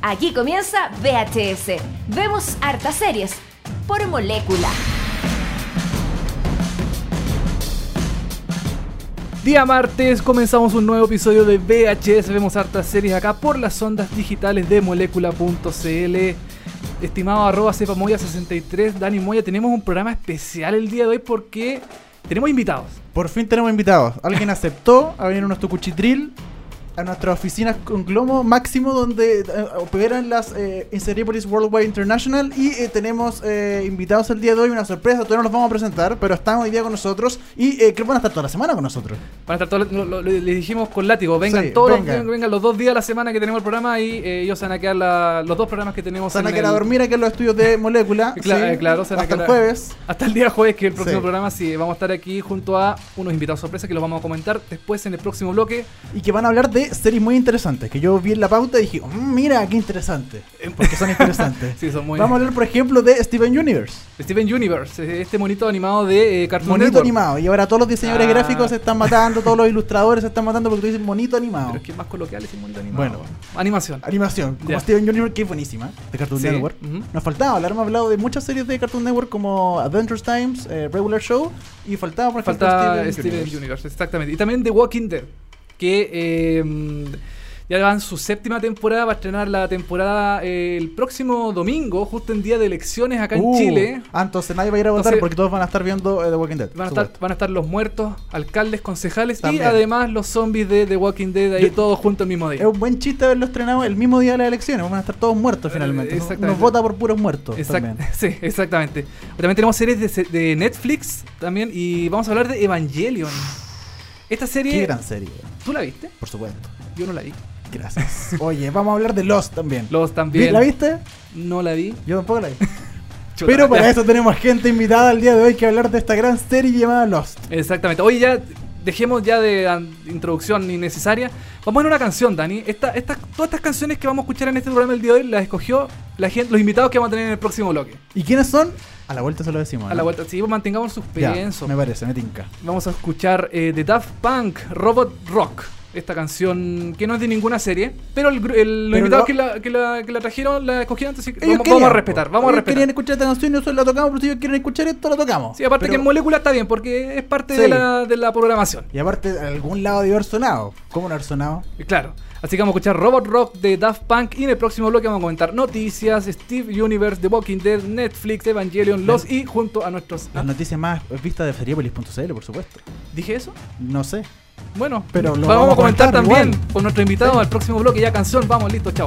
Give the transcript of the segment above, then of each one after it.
Aquí comienza VHS. Vemos hartas series por molécula. Día martes comenzamos un nuevo episodio de VHS. Vemos hartas series acá por las ondas digitales de molécula.cl. Estimado arroba cepamoya63, Dani Moya, tenemos un programa especial el día de hoy porque tenemos invitados. Por fin tenemos invitados. Alguien aceptó a venir a nuestro cuchitril a nuestra oficina con Glomo máximo donde eh, operan las eh, Inseripolis Worldwide International y eh, tenemos eh, invitados el día de hoy, una sorpresa, todavía no los vamos a presentar, pero están hoy día con nosotros y eh, creo que van a estar toda la semana con nosotros. Van a estar todos, lo- lo- le dijimos con látigo, vengan Sí, todos, vengan. vengan, vengan los dos días a la semana que tenemos el programa y ellos se van a quedar la- los dos programas que tenemos Se van a quedar a dormir aquí en los estudios de Molécula. Cla- sí, claro, se van a hasta el jueves. Hasta el día jueves, que es el próximo Sí. programa, sí, vamos a estar aquí junto a unos invitados sorpresa que los vamos a comentar después en el próximo bloque. Y que van a hablar de series muy interesantes. Que yo vi en la pauta y dije, "Mm, mira, qué interesante. Porque son interesantes. Sí, son muy... Vamos a hablar, por ejemplo, de Steven Universe. Steven Universe, eh, este monito animado de eh, Cartoon Monito Network. animado. Y ahora todos los diseñadores Ah. gráficos se están matando, todos los ilustradores se están matando porque tú dices monito animado. Pero es que es más coloquial es el monito animado. Bueno. Animación. Animación, como. Steven Universe, que es buenísima, de Cartoon Sí, Network. Nos faltaba hablar, hemos hablado de muchas series de Cartoon Network como Adventures Times, eh, Regular Show, y faltaba, por ejemplo, Steven Universe. Universe. exactamente. Y también The Walking Dead, que eh, ya van su séptima temporada, va a estrenar la temporada eh, el próximo domingo, justo en día de elecciones acá en Uh, Chile. Ah, entonces nadie va a ir a votar Entonces- porque todos van a estar viendo eh, The Walking Dead. Van a, estar, van a estar los muertos, alcaldes, concejales También. y además los zombies de The Walking Dead ahí Yo- todos juntos el mismo Es día. un buen chiste haberlo estrenado el mismo día de las elecciones. Van a estar todos muertos Eh, finalmente. exactamente. Nos vota por puros muertos. Exact- también. sí, exactamente. También tenemos series de, de Netflix también y vamos a hablar de Evangelion. Esta serie, Qué gran serie, ¿tú la viste? por supuesto. Yo no la vi. Gracias. Oye, vamos a hablar de Lost también. Los también. ¿La viste? No la vi. Yo tampoco la vi. Chuta, Pero para ya. eso tenemos gente invitada el día de hoy que hablar de esta gran serie llamada Lost. Exactamente. Oye, ya dejemos ya de introducción innecesaria. Vamos a ver una canción, Dani. Esta, esta, todas estas canciones que vamos a escuchar en este programa el día de hoy las escogió la gente, los invitados que vamos a tener en el próximo bloque. ¿Y quiénes son? A la vuelta se lo decimos. A ¿no? la vuelta, sí, mantengamos Ya, suspenso. me parece, me tinca. Vamos a escuchar eh, de Daft Punk, Robot Rock. Esta canción que no es de ninguna serie, pero el, el- los invitados lo- que, la, que, la, que la trajeron la escogieron, entonces Ellos vamos, querían, vamos a respetar, vamos a respetar. querían escuchar esta canción y nosotros la tocamos, pero si ellos quieren escuchar esto, la tocamos. Sí, aparte Pero- que en molécula está bien, porque es parte Sí. de, la, de la programación. Y aparte, algún lado debe haber sonado. ¿Cómo no haber sonado? Claro. Así que vamos a escuchar Robot Rock de Daft Punk y en el próximo bloque vamos a comentar noticias, Steve Universe, The Walking Dead, Netflix, Evangelion, Los y junto a nuestros... Las noticias más vistas de feriepolis.cl, por supuesto. ¿Dije eso? No sé. Bueno, Pero lo vamos, vamos a a comentar comentar también igual. con nuestro invitado Sí. al próximo bloque. Ya canción, vamos, listo, chao.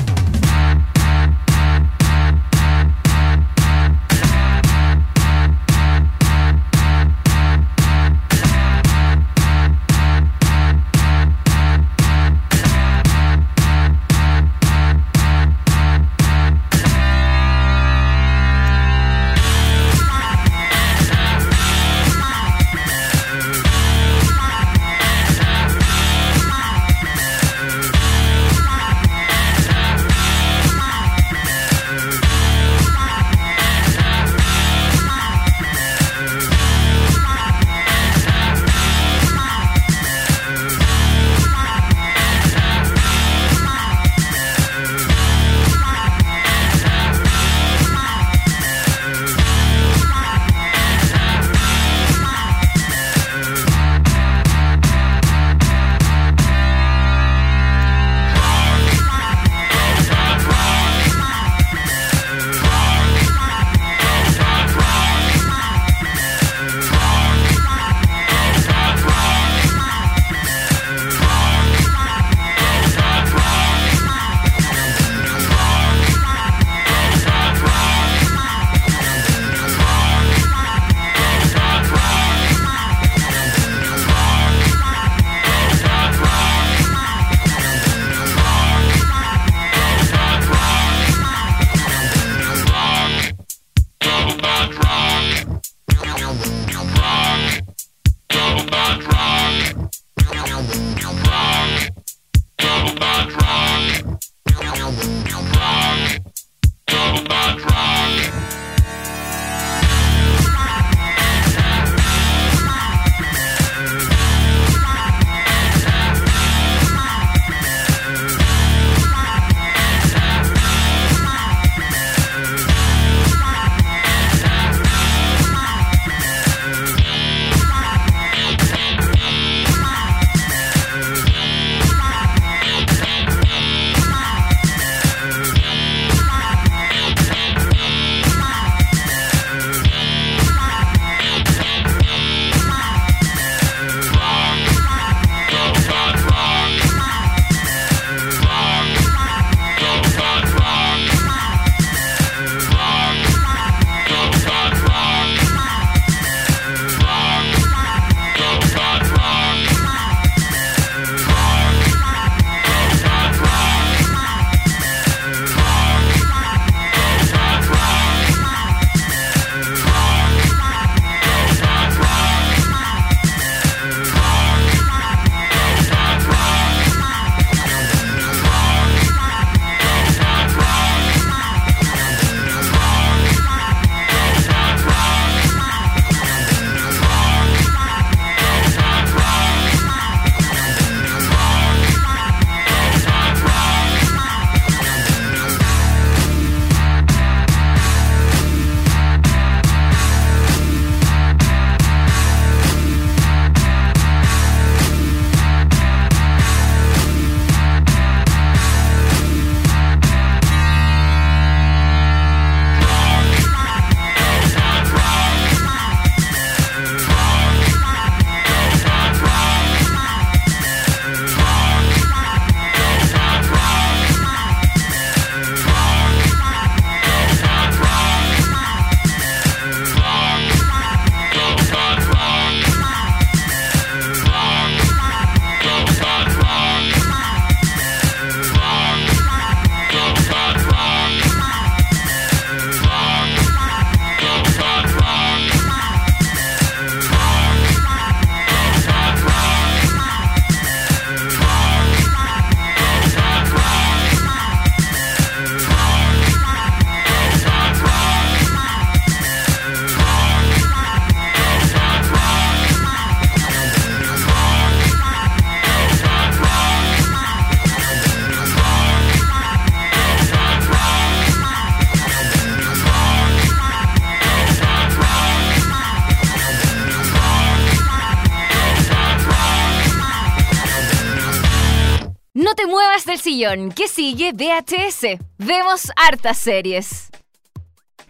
¿Qué sigue? VHS. Vemos hartas series.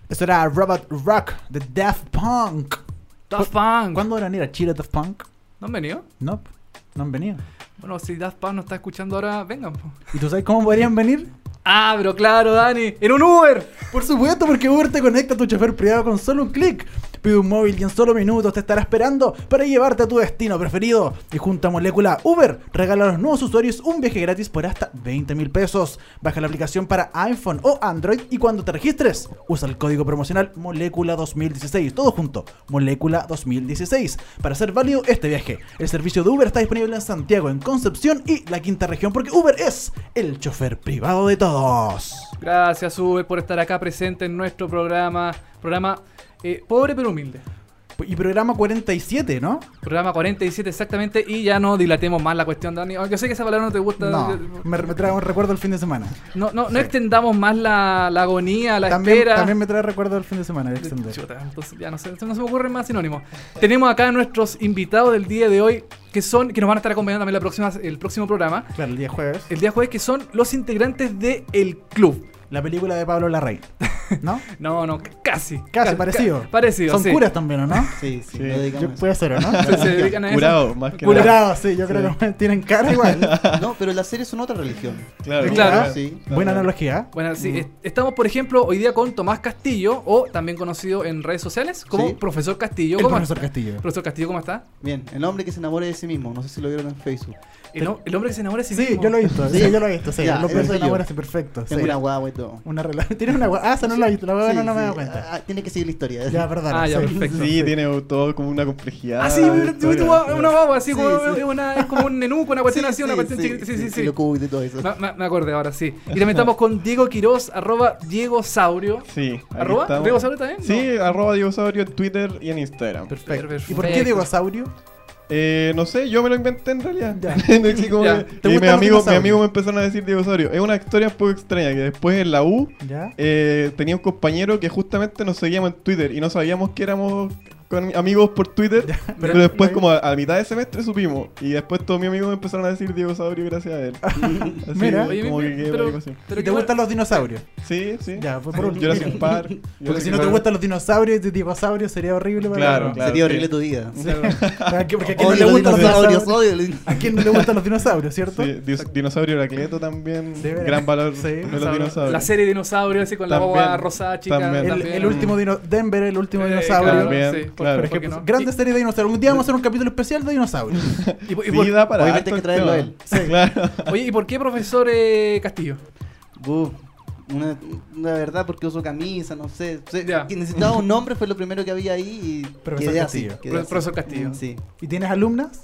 Eso era Robot Rock de Daft Punk. Daft Punk. ¿Cuándo van a venir a Chile Daft Punk? ¿No han venido? No, no han venido. Bueno, si Daft Punk nos está escuchando ahora, vengan. po. ¿Y tú sabes cómo podrían venir? Ah, pero claro, Dani. En un Uber. Por supuesto, porque Uber te conecta a tu chofer privado con solo un clic. Pide un móvil y en solo minutos te estará esperando para llevarte a tu destino preferido. Y junto a Molécula Uber, regala a los nuevos usuarios un viaje gratis por hasta 20 mil pesos. Baja la aplicación para iPhone o Android y cuando te registres, usa el código promocional Molécula 2016. Todo junto, Molécula 2016. Para hacer válido este viaje. El servicio de Uber está disponible en Santiago, en Concepción y la quinta región, porque Uber es el chofer privado de todos. Gracias, Uber, por estar acá presente en nuestro programa. Programa eh, pobre pero humilde. Y programa 47, ¿no? Programa 47 exactamente. Y ya no dilatemos más la cuestión, Dani. Aunque sé que esa palabra no te gusta. No, me, me trae un recuerdo el fin de semana. No, no, no extendamos más la, la agonía, la También, espera. también me trae recuerdo el fin de semana de extender. Chuta, entonces ya no sé, no se me ocurren más sinónimos. Tenemos acá a nuestros invitados del día de hoy, que son, que nos van a estar acompañando también la próxima, el próximo programa. Claro, el día jueves. El día jueves, que son los integrantes de El Club. La película de Pablo Larrey. ¿No? No, no, casi. Casi, Ca- parecido. ca- parecido, Son sí. curas también, ¿o no? Sí, sí, Yo, puede ser, ¿o no? Se, se dedican a eso. Curado, más que Curado. nada. Curado, sí, yo creo que tienen cara igual. No, pero las series son otra religión. Claro, Claro. Sí. Buena analogía. Bueno, sí, est- estamos por ejemplo hoy día con Tomás Castillo, o también conocido en redes sociales como Sí. Profesor Castillo. El ¿Cómo profesor está? Castillo. Profesor Castillo, ¿cómo está? Bien, el hombre que se enamore de sí mismo. No sé si lo vieron en Facebook. El, ho- el hombre que se enamora de sí, Sí, mismo. yo lo he visto. Sí, Sí. yo lo he visto. Sí, Ya, lo ese pienso soy en yo. ahora, sí, perfecto. Tengo sí. una guagua y todo. Una relación. Tienes una gua- Ah, esa no la he visto. La guagua Sí, no, no me he dado cuenta. Ah, tiene que seguir la historia. Ya, verdad. Ah, ya, sí, perfecto. Sí, tiene todo como una complejidad. Ah, sí, una, guagua así, Sí, como, sí. es una- es como un nenuco, una cuestión Sí, así, una sí, cuestión sí, chiquita. Sí, sí, sí. Lo y todo eso. Me, acordé ahora, sí. Y también estamos con Diego Quiroz, arroba Diego Saurio. Sí. ¿Arroba? ¿Diego Saurio también? Sí, arroba Diegosaurio en Twitter y en Instagram. Perfecto. Perfecto. ¿Y por qué dinosaurio? Eh, no sé, yo me lo inventé en realidad. Ya. Así como Ya. que- ¿Te y mi amigo, mi dinosaurios? amigo me empezaron a decir Diegosaurio. Es una historia un poco extraña que después en la U ¿Ya? eh, tenía un compañero que justamente nos seguíamos en Twitter y no sabíamos que éramos con amigos por Twitter. pero, después, como a, a mitad de semestre, supimos. Y después todos mis amigos me empezaron a decir Diegosaurio gracias a él. Así, Mira. Oye, como mi- que quedé pero- pero ¿Y qué te gustan los dinosaurios? Sí, sí. Ya, fue por un- Jurassic Park. Porque Jurassic si no te gustan los dinosaurios y dinosaurios sería horrible para Claro, claro. Sería sí. horrible tu vida. ¿A quién- Porque a quién no le gustan los dinosaurios, odio ¿A quién no le gustan los dinosaurios, cierto? Sí, dinosaurio Heracleto también. De. Gran valor Sí. de los dinosaurios. La serie Dinosaurio, así con la guagua rosada chica. El, último dino Denver, el último Eh, dinosaurio. Por- claro. por ejemplo, no? grandes series de dinosaurios. Un día vamos a hacer un capítulo especial de dinosaurios. Y- y- y Sí, por- da para Obviamente hay que traerlo a el él. Claro. Oye, ¿y por qué profesor eh, Castillo? Buf, una, una verdad porque uso camisa, no sé. Necesitaba un nombre, fue lo primero que había ahí y Profesor quedé así. Castillo. quedé Pro- así. profesor Castillo. Sí. ¿Y tienes alumnas?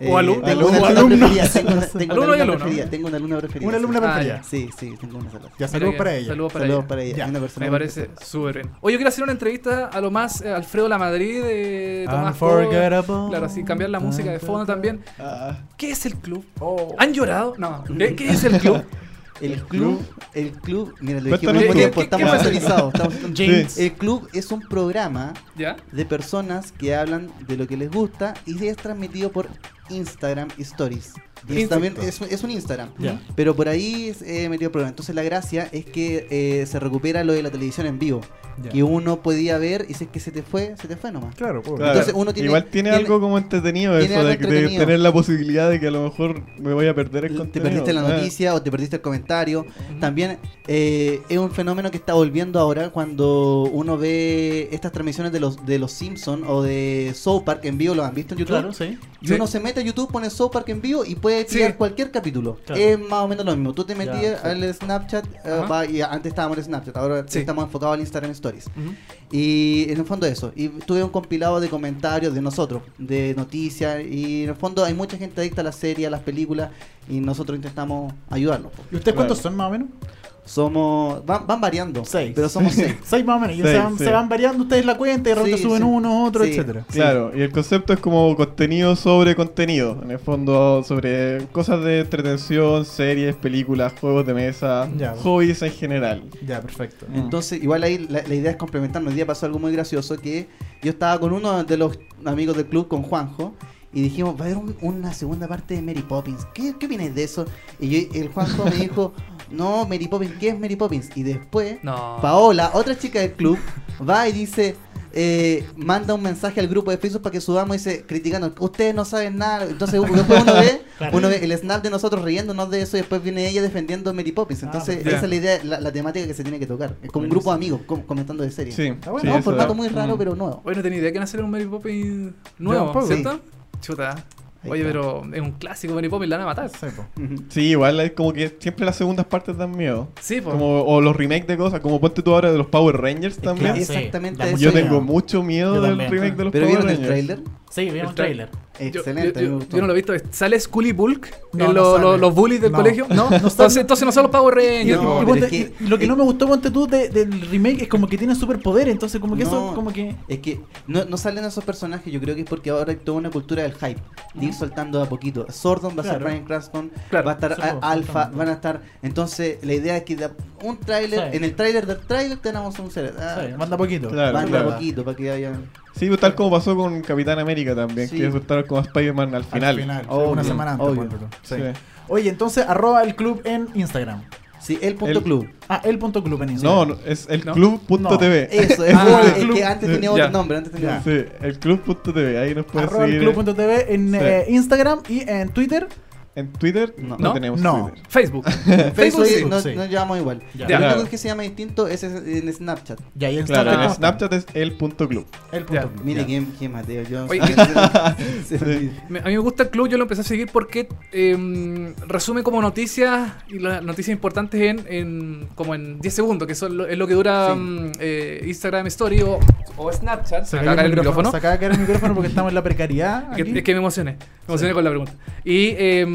Eh, alumno- tengo o una alumna alumnos. preferida. Tengo una, tengo Alumno una alumna preferida. Tengo una alumna preferida. Una alumna sí. Ah, preferida. Sí, sí, tengo una sola. Ya, saludos para ella. Saludos para Saludos ella. para ella. Una persona Me parece súper bien. Oye, yo quiero hacer una entrevista a lo más eh, Alfredo Lamadrid de Tomás Unforgettable. Ford. Claro, así cambiar la música de fondo también. Ah, ¿Qué es el club? Oh. ¿Han llorado? No. ¿Qué, qué es el club? El club, el club, mira, lo dije al mismo tiempo, ¿Qué- estamos actualizados. estamos- James. El club es un programa ¿Ya? de personas que hablan de lo que les gusta y es transmitido por Instagram Stories. Y es, también es, es un Instagram. Ya. Pero por ahí eh, metido el programa. Entonces la gracia es que eh, se recupera lo de la televisión en vivo. Ya. Que uno podía ver y si es que se te fue, se te fue nomás. Claro, pues. claro. Entonces uno tiene- Igual tiene, tiene- algo como entretenido tiene eso de, de entretenido. tener la posibilidad de que a lo mejor me voy a perder el Te contenido. perdiste la Ah. noticia o te perdiste el comentario. También eh, es un fenómeno que está volviendo ahora cuando uno ve estas transmisiones de los de los Simpsons o de South Park en vivo, ¿lo han visto en YouTube? Claro, sí. Y Sí. uno se mete a YouTube, pone South Park en vivo y puede Sí. cualquier capítulo. Claro. Es más o menos lo mismo. Tú te metías sí. al Snapchat, eh, va, y antes estábamos en Snapchat, ahora Sí. estamos enfocados al Instagram Stories. Y en el fondo eso. Y tuve un compilado de comentarios de nosotros, de noticias. Y en el fondo hay mucha gente adicta a las series, a las películas. Y nosotros intentamos ayudarlos. po. ¿Y ustedes cuántos son más o menos? Somos. Van, van variando. Seis. Pero somos seis. Seis más o menos. Y Seis, se, van, sí. se van variando ustedes la cuenta y de repente Sí, suben sí. uno, otro, Sí. etcétera. Claro, y el concepto es como contenido sobre contenido. En el fondo, sobre cosas de entretención, series, películas, juegos de mesa, Ya. hobbies en general. Ya, perfecto. Entonces, igual ahí la, la idea es complementarnos. Hoy día pasó algo muy gracioso que yo estaba con uno de los amigos del club, con Juanjo, y dijimos, va a haber un- una segunda parte de Mary Poppins. ¿Qué, qué opináis de eso? Y yo- el Juanjo me dijo, no, Mary Poppins, ¿qué es Mary Poppins? Y después, No. Paola, otra chica del club, va y dice, eh, manda un mensaje al grupo de Facebook para que subamos y dice, criticando, ustedes no saben nada. Entonces después uno ve, Claro. uno ve el snap de nosotros riéndonos de eso y después viene ella defendiendo Mary Poppins. Entonces ya. esa es la idea, la, la temática que se tiene que tocar. Es como un grupo de amigos com- comentando de series. Sí, bueno, sí, No, un eso formato muy raro, Mm. pero nuevo. Hoy no tenía idea que hacer un Mary Poppins nuevo. ¿cierto? Chuta. Oye, pero es un clásico Mary Poppins, la van a matar. Sí, po. Igual es como que siempre las segundas partes dan miedo. Sí, pues. Como, o los remakes de cosas, como ponte tú ahora de los Power Rangers también. es- Sí, exactamente eso. Yo tengo mucho miedo Yo del también. remake de los ¿Pero Power vieron el Rangers. trailer? Sí, vimos El trailer. Excelente, yo, me yo- gustó. yo no lo he visto. ¿Sale Scully Bulk? No, en no lo- sale. lo- los bullies del No. colegio? No, no sale. entonces, entonces no son los Power Rangers. No, Y po. pero ponte- es que- y lo que no me gustó, ponte tú, de- del remake es como que tienen superpoderes, entonces como que eso, como que... Es que no, no salen esos personajes, yo creo que es porque ahora hay toda una cultura del hype, de ir soltando a poquito. Sordon va a ser. Brian Cranston, Claro. va a estar Alpha, van a estar. Entonces, la idea es que da un tráiler, Sí. en el tráiler del tráiler tenemos un ser. ah, Sí, manda poquito. Claro, manda claro. poquito para que haya. Sí, pues, tal como pasó con Capitán América también, Sí. que resultaron como Spider-Man al final. Al final, Obvio, una semana antes. obvio. Sí. Oye, entonces, arroba el club en Instagram. Sí, el punto El- club. Ah, el punto club en Instagram. no, es el ¿No? club.tv. Eso, es, Ah, es el club. que antes tenía Ya. otro nombre, antes tenía. Sí, el club.tv, ahí nos pueden Arroba el seguir. club.tv en Sí. eh, Instagram y en Twitter. En Twitter No. no, ¿No? tenemos No. Twitter. Facebook. Facebook, Facebook sí. no, sí. nos llamamos igual. Ya. Lo único Claro. que se llama distinto es en Snapchat. Ya, y el Claro, en Snapchat. Snapchat es el punto club. El punto Ya. club. Mire quién, quién Mateo. Yo Oye, Se- Sí. Me- A mí me gusta el club, yo lo empecé a seguir porque eh, resume como noticias y las noticias importantes en, en como en 10 segundos, que son lo- es lo que dura Sí. mm, eh, Instagram Story o, o Snapchat. Se acaba el micrófono. Se acaba de caer el micrófono porque estamos en la precariedad. Que- aquí. es que me emocioné, me emocioné con la pregunta. Y eh,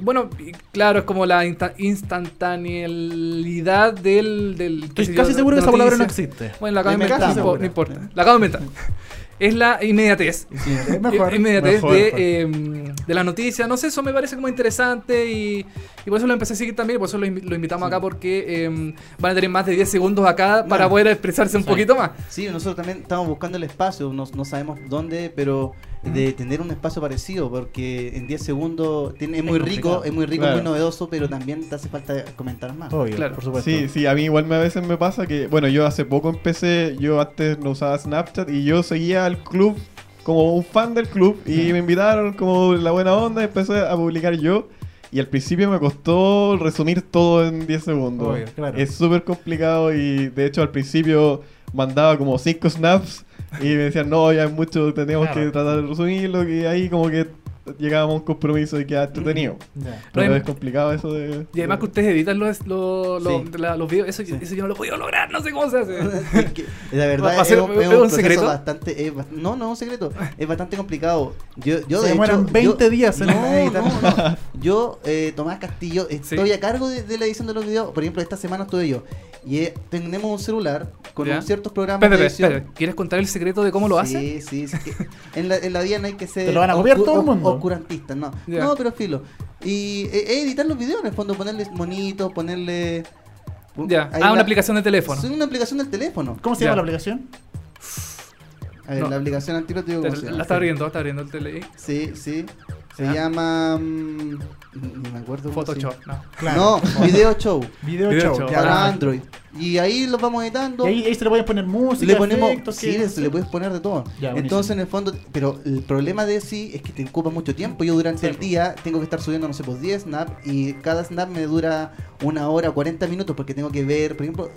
bueno, y claro, es como la insta- instantaneidad del... del Estoy yo, casi de- seguro que esa palabra no existe. Bueno, la acabo de inventar, no, importa. La acabo de inventar. Es la inmediatez. Sí, es mejor. inmediatez mejor, de, mejor. eh, de las noticias. No sé, eso me parece como interesante y, y por eso lo empecé a seguir también. Por eso lo, lo invitamos acá porque eh, van a tener más de 10 segundos acá para poder expresarse un Sí. poquito más. Sí, nosotros también estamos buscando el espacio, no, no sabemos dónde, pero de tener un espacio parecido, porque en 10 segundos tiene, es muy rico, es muy rico, Claro. muy novedoso, pero también te hace falta comentar más. Obvio, Claro. por supuesto. Sí, sí, a mí igual me, a veces me pasa que, bueno, yo hace poco empecé, yo antes no usaba Snapchat y yo seguía al club como un fan del club y me invitaron como la buena onda y empecé a publicar yo. Y al principio me costó resumir todo en 10 segundos. Obvio, claro. Es súper complicado y de hecho al principio mandaba como 5 snaps y me decían, no, ya es mucho, tenemos Claro. que tratar de resumirlo y ahí como que llegábamos a un compromiso y quedaba entretenido. Ya. Pero No, es complicado eso de... Y además que ustedes editan los, los, los, Sí. la- los videos. Eso, eso yo no lo he podido lograr, no sé cómo se hace. Es que, la verdad ¿Va a es, ser- un, es es un secreto? bastante es ba- no no es un secreto es bastante complicado yo yo Se de demoran hecho 20 yo- días en no, editar. no, no. yo eh, Tomás Castillo estoy Sí. a cargo de, de la edición de los videos por ejemplo esta semana estuve yo y eh, tenemos un celular con ciertos programas Espérate, de edición. ¿Quieres contar el secreto de cómo lo hace? Sí, sí, sí, que en, la, en la vida no hay que ser ¿Te lo van a copiar todo el mundo? Oscurantistas, no. Ya. No, pero filo. Y eh, eh, editar los videos en el fondo, ponerle monitos, ponerle. Ya. Ahí Ah, la- una aplicación de teléfono. Es una aplicación del teléfono. ¿Cómo se Ya. llama la aplicación? A ver, No. la aplicación se La está abriendo, está abriendo el tele. Sí, sí. Se Ya. llama. mm, ni me acuerdo. Photoshop, no. No, Video Show. Video, Video show. ya. para Ah. Android. Y ahí los vamos editando. Y ahí, ahí se le pueden poner música, le ponemos, efectos, sí, que- se le puedes poner de todo. Ya. Entonces, en el fondo, pero el problema de sí es que te ocupa mucho tiempo. Yo durante Sí, el día tengo que estar subiendo, no sé, pues 10 snaps y cada snap me dura una hora, 40 minutos porque tengo que ver, por ejemplo,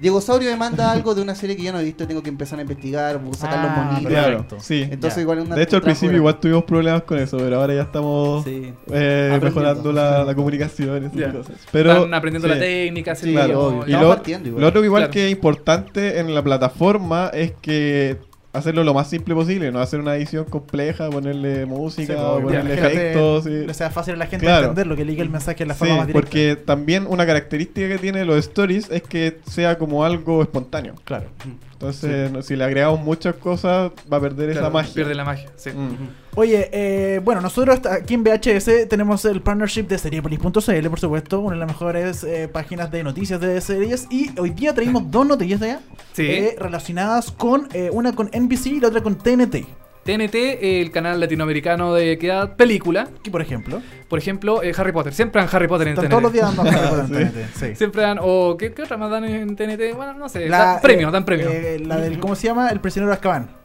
Diego Saurio me manda algo de una serie que yo no he visto, tengo que empezar a investigar, sacar los Ah, monitos. Claro, sí. Entonces, igual es una De hecho, al principio igual tuvimos problemas con eso, pero ahora ya estamos Sí. eh, mejorando la, la comunicación y esas Ya. cosas. Pero, Están aprendiendo sí. la técnica, Sí, claro, obvio. Y lo, igual. lo otro igual Claro. que es importante en la plataforma es que hacerlo lo más simple posible, no hacer una edición compleja, ponerle música, Sí, pues, ponerle efectos. Le sea fácil a la gente Claro. entenderlo, que ligue el mensaje en la Sí, forma más directa. porque también una característica que tiene los stories es que sea como algo espontáneo. Claro. Entonces, si le agregamos muchas cosas, va a perder esa magia. Pierde la magia, sí. Mm. Oye, eh, bueno, nosotros aquí en VHS tenemos el partnership de Seriepolis.cl, por supuesto, una de las mejores eh, páginas de noticias de series. Y hoy día traímos dos noticias de allá Sí. eh, relacionadas con eh, una con NBC y la otra con TNT. TNT, el canal latinoamericano de que da película. Aquí, por ejemplo. Por ejemplo, eh, Harry Potter. Siempre dan Harry Potter en Están TNT. todos los días dando Harry Potter en TNT, sí. Siempre dan, o ¿qué, qué otra más dan en TNT? Bueno, no sé, La, dan premios, eh, dan premios. eh, la del, ¿cómo se llama? El prisionero de Azkaban.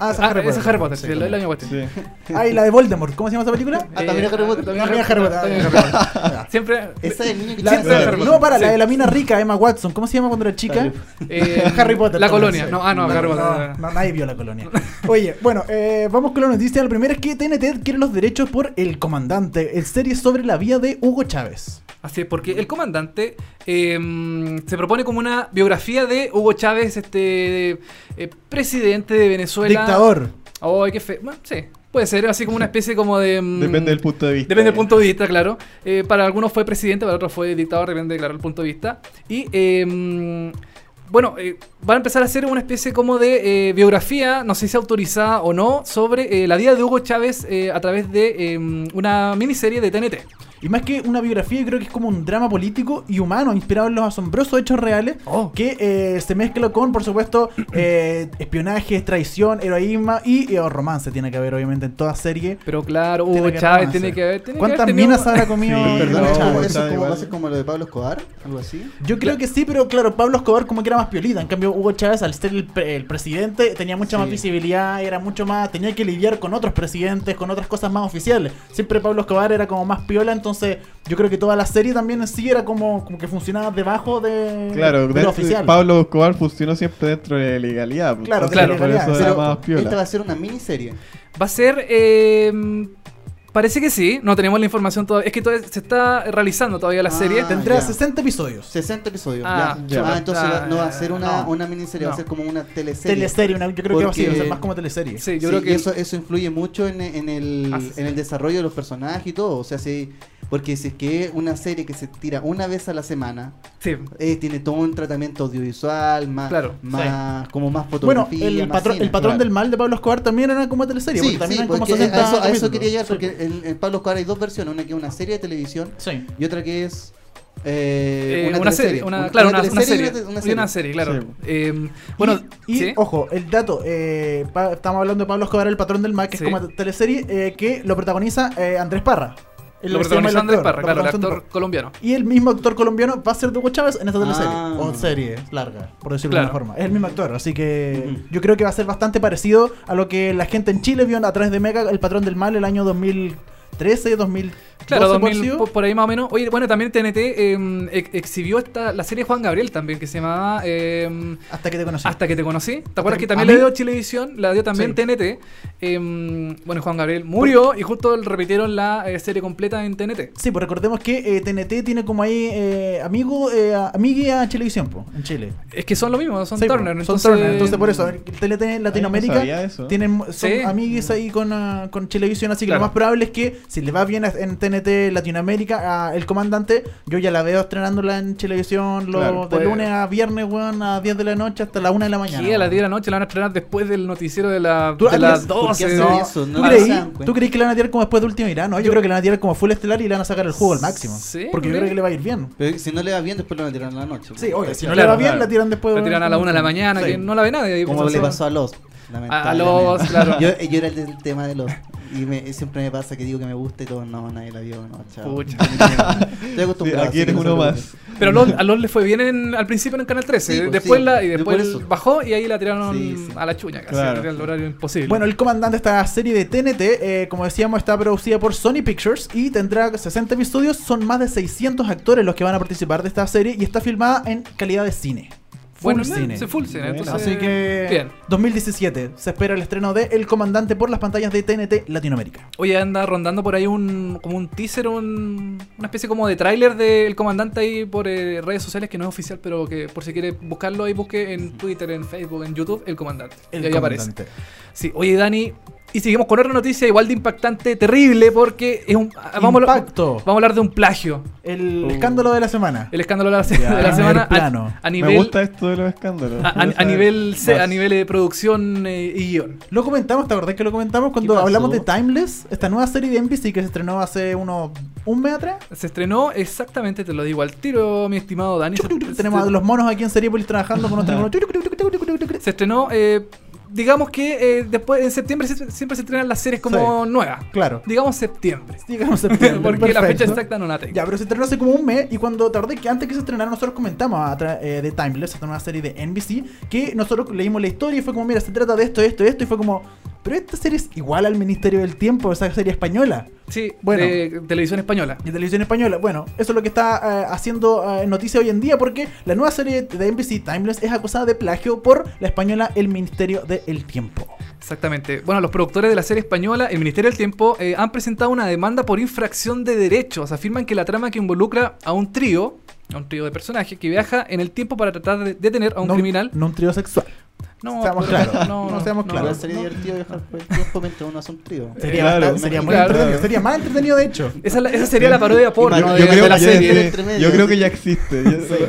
Ah, esa ah, es Harry esa Potter. es Harry Potter, Sí, año cuestión. Ah, y la de Voldemort. ¿Cómo se llama esa película? Ah, también es Harry Potter. también es Harry Potter. también es Ah, Harry. Potter. Siempre. Esa es el niño que La- Siempre Harry Harry no, para, la de la mina rica, Emma Watson. ¿Cómo se llama cuando era chica? eh, Harry Potter. La también, colonia. sí. No, ah, no, Harry Potter. No, nadie vio la colonia. Oye, bueno, eh, vamos con la noticia. La primera es que TNT quiere los derechos por El Comandante, el serie sobre la vida de Hugo Chávez. Así es, porque el comandante eh, se propone como una biografía de Hugo Chávez, este eh, presidente de Venezuela. Dictador. Ay, qué fe. Bueno, sí, puede ser así como una especie como de. mm, Depende del punto de vista. Depende del punto de vista, claro. Eh, para algunos fue presidente, para otros fue dictador, depende, claro, el punto de vista. Y, eh, mm, bueno, eh, van a empezar a hacer una especie como de eh, biografía, no sé si autorizada o no, sobre eh, la vida de Hugo Chávez eh, a través de eh, una miniserie de TNT. Y más que una biografía, yo creo que es como un drama político y humano, inspirado en los asombrosos hechos reales, Oh. que eh, se mezcla con, por supuesto, eh, espionaje, traición, heroísmo y eh, romance. Tiene que haber, obviamente, en toda serie. Pero claro, Tiene Hugo que Chávez romance. tiene que haber. tiene que ¿Cuántas haber tenido- minas habrá comido? Sí, Perdón, No, ¿es como- Chávez? ¿eso como, igual. como lo de Pablo Escobar? ¿Algo así? Yo creo que sí, pero claro, Pablo Escobar como que era más piolita. En cambio, Hugo Chávez, al ser el, pre- el presidente, tenía mucha más visibilidad, era mucho más. tenía que lidiar con otros presidentes, con otras cosas más oficiales. Siempre Pablo Escobar era como más piola, entonces yo creo que toda la serie también en sí era como, como que funcionaba debajo de, Claro, de de- lo oficial. Pablo Escobar funcionó siempre dentro de la legalidad. pues, Claro, entonces la por eso era más piola. Esta va a ser una miniserie. Va a ser. eh, parece que sí, no tenemos la información todavía. Es que todavía se está realizando todavía la Ah, serie. Tendrá ya. 60 episodios. 60 episodios. Ah, ya. ya. Ah, entonces Ah, no va a ser una, no. una miniserie, va a No. ser como una teleserie. Teleserie, una- yo creo que va a ser- va a ser Porque- más como teleserie. Sí, yo Sí, creo y que. eso, eso influye mucho en, en el, Ah, sí. en el desarrollo de los personajes y todo. O sea, sí, porque si es que es una serie que se tira una vez a la semana, Sí, eh, tiene todo un tratamiento audiovisual, más, Claro, más como más Bueno, fotografía. el más patrón, cine. el patrón claro. del mal de Pablo Escobar también era como teleserie, Sí, porque también sí, eran como porque 60 a eso, a eso capítulos. quería llegar, Sí. porque en, en Pablo Escobar hay dos versiones, una que es una serie de televisión Sí. y otra que es eh, Eh, una, una, serie, una, claro, una, serie. una- Y serie. una serie, claro. Sí. Eh, bueno, y, y, ¿sí? ojo, el dato, eh, pa- estamos hablando de Pablo Escobar, el patrón del mal, que Sí. es como teleserie, eh, que lo protagoniza eh, Andrés Parra. El- lo protagonizó Andrés Parra, claro, el actor colombiano. Y el mismo actor colombiano va a ser Hugo Chávez en esta teleserie. Ah. O serie larga, por decirlo Claro. de alguna forma. Es el mismo actor, así que yo creo que va a ser bastante parecido a lo que la gente en Chile vio a través de Mega, el patrón del mal, el año 2013, 2012. Claro, por 2000, sido. por, por ahí más o menos. Oye, bueno, también TNT eh, ex- exhibió esta, la serie Juan Gabriel también, que se llamaba eh, Hasta que te conocí. Hasta que te conocí. ¿Te acuerdas que ¿A también le dio Chilevisión? La dio también Sí. TNT. Eh, bueno, Juan Gabriel murió y justo repitieron la eh, serie completa en TNT. Sí, pues recordemos que eh, TNT tiene como ahí eh, amigo, eh, amigue a Chilevisión, po, en Chile. Es que son lo mismo, son Sí, Turner. son entonces, Turner, entonces por eso, TNT en Latinoamérica tienen, son Sí. amigues ahí con, ah, con Chilevisión, así que Claro. lo más probable es que si le va bien en TNT Latinoamérica a El Comandante, yo ya la veo estrenándola en Chilevisión los Claro, de pues- lunes a viernes, weón, a 10 de la noche hasta la 1 de la mañana. Sí, a las weón. 10 de la noche la van a estrenar después del noticiero de, la, ¿Tú- de las tú- ¿por qué 12. hacen No, eso? ¿Tú, creí, se dan cuenta. ¿Tú creí que la van a tirar como después de última mirada? No, yo, Yo- creo que la van a tirar como full estelar y le van a sacar el juego al máximo. Sí, porque yo creo que le va a ir bien. Pero si no le va bien, después lo van a tirar en la noche. Sí, oye, si no le va bien, la tiran después La tiran a la 1 de la mañana, Sí. que no la ve nadie. Como le pasó a los. A, a los, claro. Yo, yo era el del tema de los. Y me, siempre me pasa que digo que me gusta y todo. No, nadie la vio. No, chao. Pucha. Estoy Sí, acostumbrado. aquí que eres uno más. Pero a LOL, a LOL le fue bien en- al principio en el canal 13. Sí, pues, después sí. la, y después eso. bajó y ahí la tiraron Sí, sí. a la chuña casi. Claro. Era el horario imposible. Bueno, El Comandante, esta serie de TNT, eh, como decíamos, está producida por Sony Pictures y tendrá 60 episodios. Son más de 600 actores los que van a participar de esta serie y está filmada en calidad de cine. Full bueno, cine. full cine. Entonces, Así que Bien. 2017 se espera el estreno de El Comandante por las pantallas de TNT Latinoamérica. Oye, anda rondando por ahí un como un teaser, un- una especie como de tráiler del comandante ahí por eh, redes sociales que no es oficial, pero que por si quiere buscarlo ahí busque en Twitter, en Facebook, en YouTube, el comandante. El y ahí aparece. Comandante. Sí, oye Dani, y seguimos con otra noticia igual de impactante, terrible, porque es un ah, vamos, a, vamos a hablar de un plagio. El Uh. escándalo de la semana. El escándalo de la, Ya, de la a semana nivel a- a, Me nivel gusta esto de los escándalos. a, nivel se- a nivel de producción eh, y guion. Lo comentamos, ¿te acordás que lo comentamos cuando hablamos de Timeless? Esta nueva serie de NBC que se estrenó hace unos un mes atrás. Se estrenó exactamente, te lo digo al tiro, mi estimado Dani. Se- Tenemos a se- los monos aquí en Seriepolis trabajando con nuestro. Se estrenó, eh, digamos que eh, después en septiembre se- siempre se estrenan las series como nuevas. Claro. Digamos septiembre. Digamos septiembre. Porque la fecha perfecto. exacta no la tengo. Ya, pero se estrenó hace como un mes y cuando tardé que antes que se estrenara nosotros comentamos a eh, de Timeless, esta nueva serie de NBC, que nosotros leímos la historia y fue como, mira, se trata de esto, esto, esto, y fue como, pero esta serie es igual al Ministerio del Tiempo, esa serie española. Sí, Bueno. de televisión española. de televisión española. Bueno, eso es lo que está eh, haciendo eh, noticia hoy en día porque la nueva serie de NBC Timeless es acusada de plagio por la española El Ministerio del Tiempo. Exactamente. Bueno, los productores de la serie española, el Ministerio del Tiempo, eh, han presentado una demanda por infracción de derechos. Afirman que la trama que involucra a un trío, a un trío de personajes que viaja en el tiempo para tratar de detener a un no, criminal. No un trío sexual. No, seamos pero- claros. No, No seamos no, claros. Sería no. divertido viajar por el tiempo mientras uno hace un trío. Sería, Claro, bastante- sería muy claro. entretenido. Sería más entretenido, de hecho. Esa, esa sería la parodia porno Yo de, creo de la que ya- serie. yo creo que ya existe.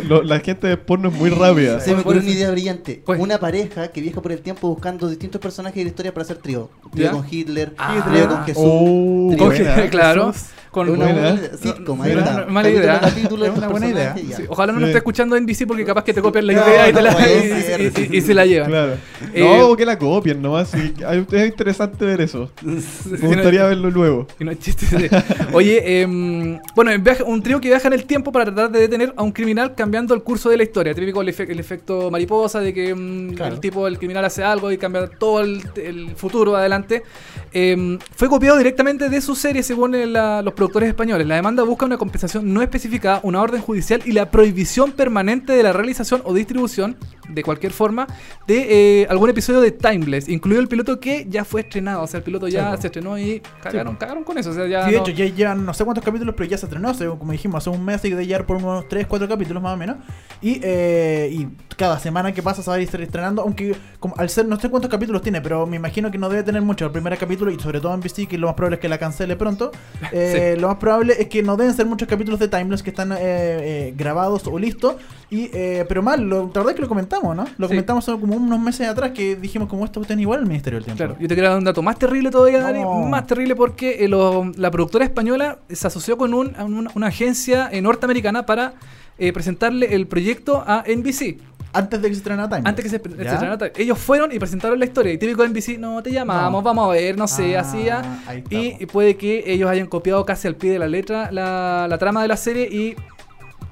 Lo- la gente de porno es muy rápida. Se me ocurrió eso- una idea brillante. Pues- Una pareja que viaja por el tiempo buscando distintos personajes de la historia para hacer trío. Trío ¿Ya? con Hitler, Ah. trío con Jesús. Oh, trío Con- claro. Jesús. Con, una buena. buena sitcom, ahí Mira, está. mala idea. Es una buena idea. Sí, ojalá no nos esté escuchando NBC porque capaz que te copian la idea y, te la- no y- puede y- ser. y- y se la llevan. Claro. Eh, no, que la copien nomás. sí. Es interesante ver eso. Me gustaría verlo luego. Y no es chiste. sí. Oye, em, bueno, en un trío que viaja en el tiempo para tratar de detener a un criminal cambiando el curso de la historia. Típico el, efe- el efecto mariposa de que Claro. el tipo, el criminal hace algo y cambia todo el, el futuro adelante. Em, fue copiado directamente de su serie, según la- los productores españoles. La demanda busca una compensación no especificada, una orden judicial y la prohibición permanente de la realización o distribución, de cualquier forma, de eh, algún episodio de Timeless, incluido el piloto que ya fue estrenado. O sea, el piloto ya Sí, se estrenó y cagaron, cagaron con eso. O sea, ya Sí, de no- hecho, ya llevan no sé cuántos capítulos, pero ya se estrenó. hace, como dijimos, hace un mes y de llevar por unos 3, 4 capítulos más o menos. Y, eh, y cada semana que pasa se va a ir estrenando. Aunque como, al ser, no sé cuántos capítulos tiene, pero me imagino que no debe tener mucho el primer capítulo. Y sobre todo en BC, que lo más probable es que la cancele pronto. eh, Lo más probable es que no deben ser muchos capítulos de Timeless que están eh, eh, grabados o listos. Y, eh, pero mal, lo, la verdad es que lo comentamos, ¿no? Lo Sí. comentamos como unos meses atrás que dijimos como esta cuestión igual al Ministerio del Tiempo. Claro, yo te quería dar un dato más terrible todavía, Dani. No. Más terrible porque eh, lo- la productora española se asoció con un- una, agencia eh, norteamericana para eh, presentarle el proyecto a NBC. Antes de que se estrenara Timeless. Antes que se, estrenara. Ellos fueron y presentaron la historia. Y típico NBC, no, te llamamos, No. vamos a ver, no sé, Ah, hacía. Y, estamos. y puede que ellos hayan copiado casi al pie de la letra la, la trama de la serie y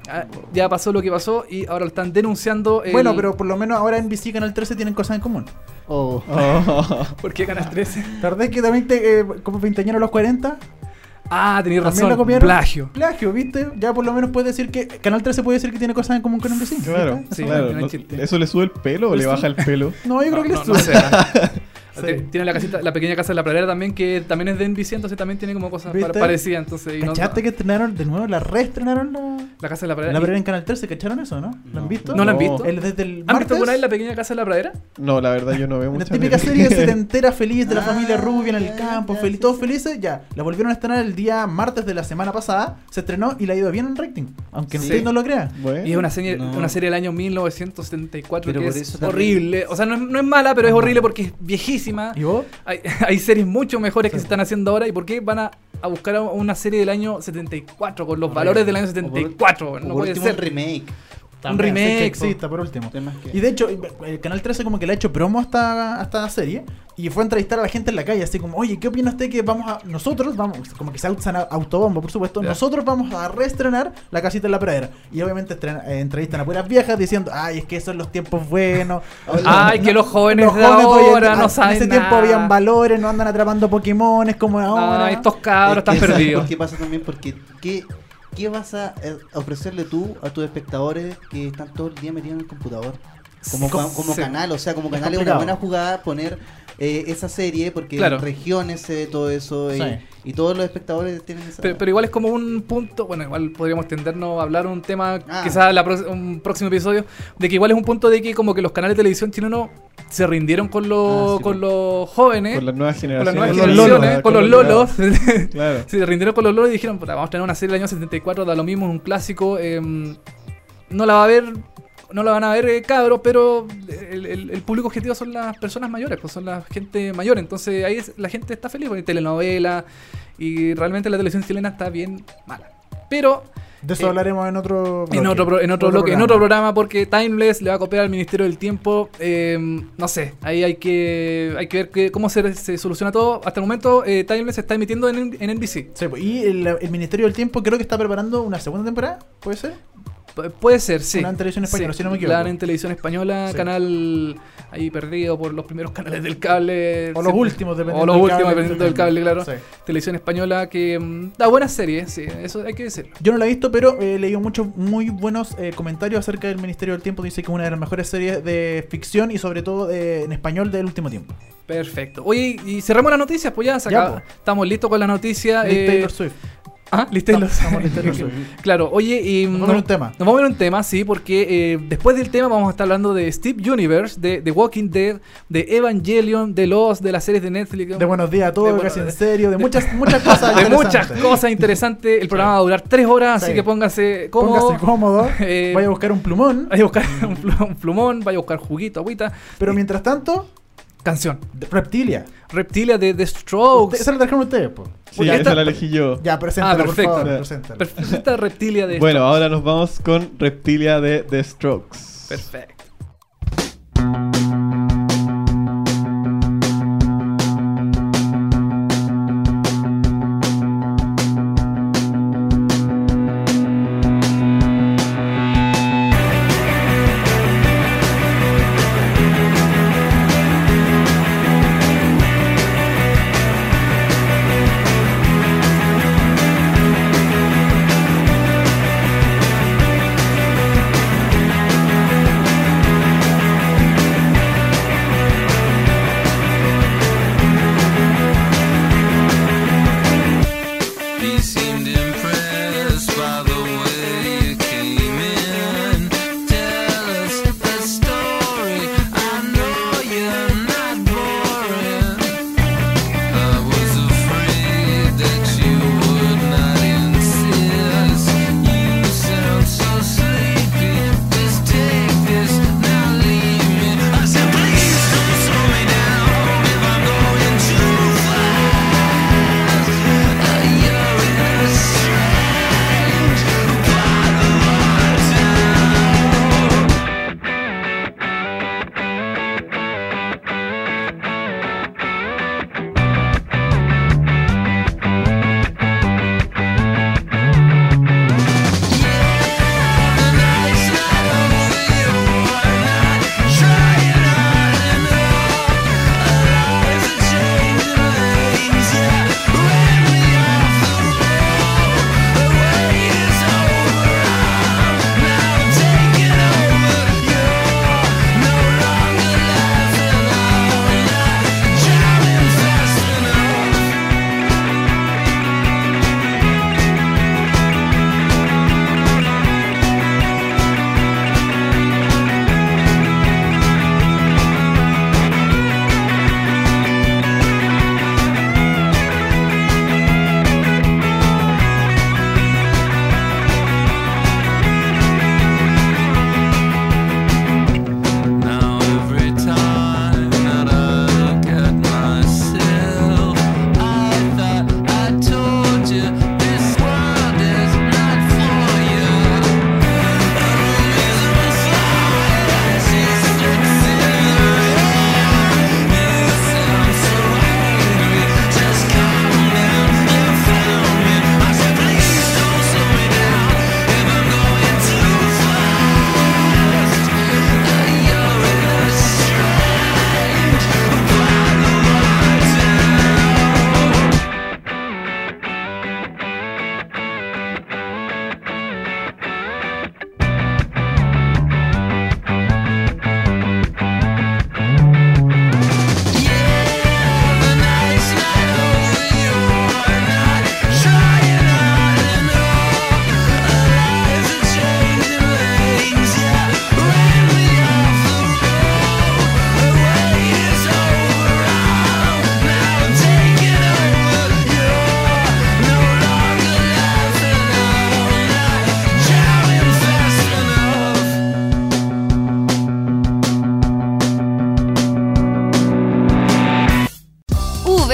ah, ya pasó lo que pasó y ahora lo están denunciando. el- Bueno, pero por lo menos ahora NBC y Canal 13 tienen cosas en común. Oh. ¿Por qué ganas 13? ¿Tardé que también te, eh, como veinteañero a los 40? Ah, tenías ¿También razón. lo copiaron? Plagio. Plagio, ¿viste? Ya por lo menos puedes decir que Canal 13 puede decir que tiene cosas en común con NBC. Claro. Sí, Eso- claro. no. ¿Eso le sube el pelo o le baja el pelo? No, yo creo que no sube. Sí. Tiene la casita, la pequeña casa de la pradera también, que también es de NBC, entonces también tiene como cosas ¿Viste? pa- parecidas. Entonces, no- ¿Cachaste que estrenaron de nuevo? ¿La reestrenaron la, la casa de la pradera. la pradera en Canal 13? ¿Cacharon eso, no? ¿Lo han visto? ¿No la han visto? El, desde el ¿Han visto martes, alguna vez la pequeña casa de la pradera? No, la verdad yo no veo La mucha típica serie setentera feliz de la Ah, familia rubia en el campo, ya, feliz, sí, todos sí. felices, ya. La volvieron a estrenar el día martes de la semana pasada, se estrenó y le ha ido bien en rating, aunque Sí. usted no lo crea. Bueno. Y es una serie, No. una serie del año 1974 Pero que por es horrible. O sea, no es, no es mala, pero es horrible porque es viejísima. ¿Y vos? Hay, hay series mucho mejores que se están haciendo ahora. ¿Y por qué van a, a buscar a una serie del año 74 con los valores del año 74? O por no puede último, ser. un Un remake, Sí, por último. Y de hecho, el Canal 13 como que le ha hecho promo a esta, a esta serie y fue a entrevistar a la gente en la calle, así como, oye, ¿qué opina usted que vamos a... Nosotros vamos, como que se usan autobombo, por supuesto, nosotros vamos a reestrenar La Casita en la Pradera. Y obviamente estrena- eh, entrevistan a puras viejas diciendo, ay, es que esos son los tiempos buenos. Ay, que los jóvenes de hoy en ahora no En saben ese tiempo habían valores, no andan atrapando Pokémones como ahora. Ah, estos cabros están ¿sabes perdidos. por ¿Qué pasa también? Porque ¿qué, qué vas a eh, ofrecerle tú a tus espectadores que están todo el día metidos en el computador? Como, como canal, o sea, como canal es una buena jugada poner eh, esa serie porque Claro. en regiones se ve todo eso y, Sí. y todos los espectadores tienen esa... Pero, pero igual es como un punto, bueno, igual podríamos tendernos a hablar un tema, Ah. quizás la pro- un próximo episodio, de que igual es un punto de que como que los canales de televisión chilenos se rindieron con los, Ah, sí, con los jóvenes, Con las nuevas con generaciones. las nuevas Con los generaciones, lolos, con los lolos. Claro. se rindieron con los lolos y dijeron, "Puta, vamos a tener una serie del año 74, da lo mismo, es un clásico. em, no la va a ver, no la van a ver eh, cabros, pero el, el- el público objetivo son las personas mayores, pues son la gente mayor. Entonces ahí es- la gente está feliz, porque hay telenovela y realmente la televisión chilena está bien mala. Pero De eso Eh, hablaremos en otro en otro, en otro, bloque, en programa. otro programa, porque Timeless le va a copiar al Ministerio del Tiempo. eh, no sé, ahí hay que, hay que ver que- cómo se, se soluciona todo. Hasta el momento, eh, Timeless se está emitiendo en, en NBC. Sí, pues, y el, el Ministerio del Tiempo creo que está preparando una segunda temporada, ¿puede ser? Pu- Puede ser, sí. En televisión española, si no me equivoco. dan en televisión española, Sí. canal ahí perdido por los primeros canales del cable. O los Sí. últimos, dependiendo O los del últimos, cable, dependiendo del cable, claro. Televisión española que mm, da buenas series, sí, eso hay que decirlo. Yo no la he visto, pero he leído muchos muy buenos eh, comentarios acerca del Ministerio del Tiempo. Dice que es una de las mejores series de ficción y sobre todo de- en español del último tiempo. Perfecto. Oye, y cerramos las noticias, pues ya, se Ya, acaba. po. estamos listos con la noticia. Eh, Taylor Swift. Ah. Estamos Swift. Claro, oye, y Nos vamos a ver un tema. Nos vamos a ver un tema, sí, porque eh, después del tema vamos a estar hablando de Steve Universe, de The Walking Dead, de Evangelion, de Los, de las series de Netflix. De buenos días a De todos, bueno- casi en serio, de muchas, muchas cosas de muchas cosas interesantes. El programa va a durar tres horas, así Sí. que pónganse cómodos. Póngase cómodo, Eh, vaya a buscar un plumón, Vaya a buscar un plumón, vaya a buscar juguito, agüita. pero mientras tanto, Canción. de- Reptilia. Reptilia de The Strokes. Usted- Esa la trajeron ustedes, pues. Sí, Ya esa está. la elegí yo. Ya, preséntala, Ah, por perfecto. favor, preséntala. Perfecta reptilia de Bueno, ahora nos vamos con Reptilia de The Strokes. Perfecto.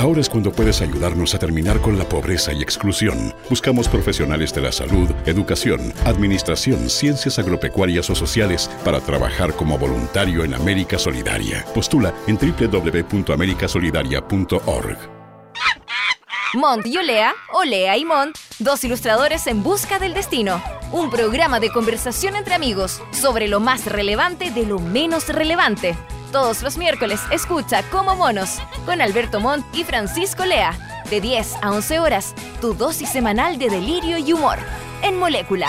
Ahora es cuando puedes ayudarnos a terminar con la pobreza y exclusión. Buscamos profesionales de la salud, educación, administración, ciencias agropecuarias o sociales para trabajar como voluntario en América Solidaria. Postula en www.americasolidaria.org. Mont y Olea, Olea y Mont, dos ilustradores en busca del destino. Un programa de conversación entre amigos sobre lo más relevante de lo menos relevante. Todos los miércoles escucha Como Monos con Alberto Montt y Francisco Lea. De 10 a 11 horas, tu dosis semanal de delirio y humor. En Molécula.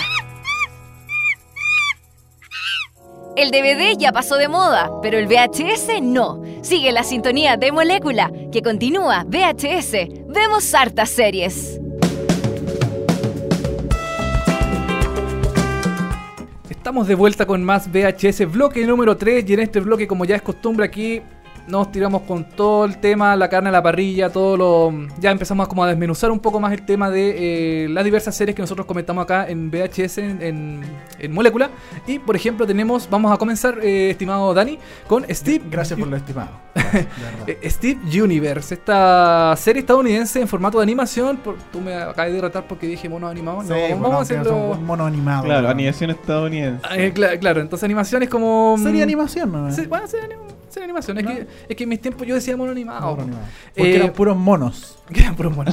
El DVD ya pasó de moda, pero el VHS no. Sigue la sintonía de Molécula, que continúa VHS. Vemos hartas series. Estamos de vuelta con más VHS, bloque número 3. Y en este bloque, como ya es costumbre aquí, nos tiramos con todo el tema, la carne a la parrilla, todo lo. Ya empezamos como a desmenuzar un poco más el tema de eh, las diversas series que nosotros comentamos acá en VHS, en, en, en Molécula. Y por ejemplo, tenemos, vamos a comenzar, eh, estimado Dani, con Steve. Gracias por lo estimado. Gracias, de. Eh, Steve Universe, esta serie estadounidense en formato de animación. Por- tú me acabas de retar porque dije mono animado. Sí, no, bueno, vamos un mono animado. Claro, ¿no? animación estadounidense. Eh, cla- claro, entonces animación es como. mm, Serie animación, ¿no? Sí, bueno, serie, anim- animación. Es, ¿No? que, es que en mis tiempos yo decía mono animado. Mono animado. Porque Eh, eran puros monos. Creada por, bueno,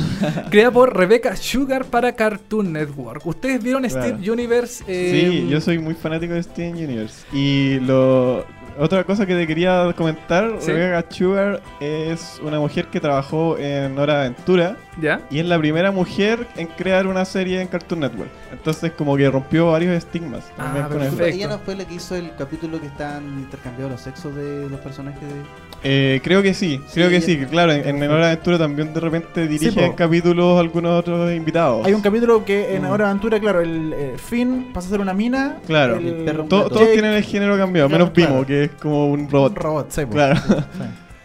creada por Rebecca Sugar para Cartoon Network. ¿Ustedes vieron Claro. Steve Universe? Eh, Sí, yo soy muy fanático de Steven Universe. Y lo otra cosa que te quería comentar, Sí. Rebecca Sugar es una mujer que trabajó en Hora de Aventura ¿Ya? y es la primera mujer en crear una serie en Cartoon Network. Entonces como que rompió varios estigmas. Ah, con perfecto. eso. Ella no fue la que hizo el capítulo que están intercambiados los sexos de los personajes de... Eh, creo que sí, Sí, creo que sí, que claro, en, en Hora de Aventura también de repente dirigen po. capítulos algunos otros invitados. Hay un capítulo que en Mm. Hora de Aventura, claro, el eh, Finn pasa a ser una mina. Claro, el todos tienen el género cambiado, Claro, menos Pimo, claro. que es como un un robot. robot, sí. Claro. Sí.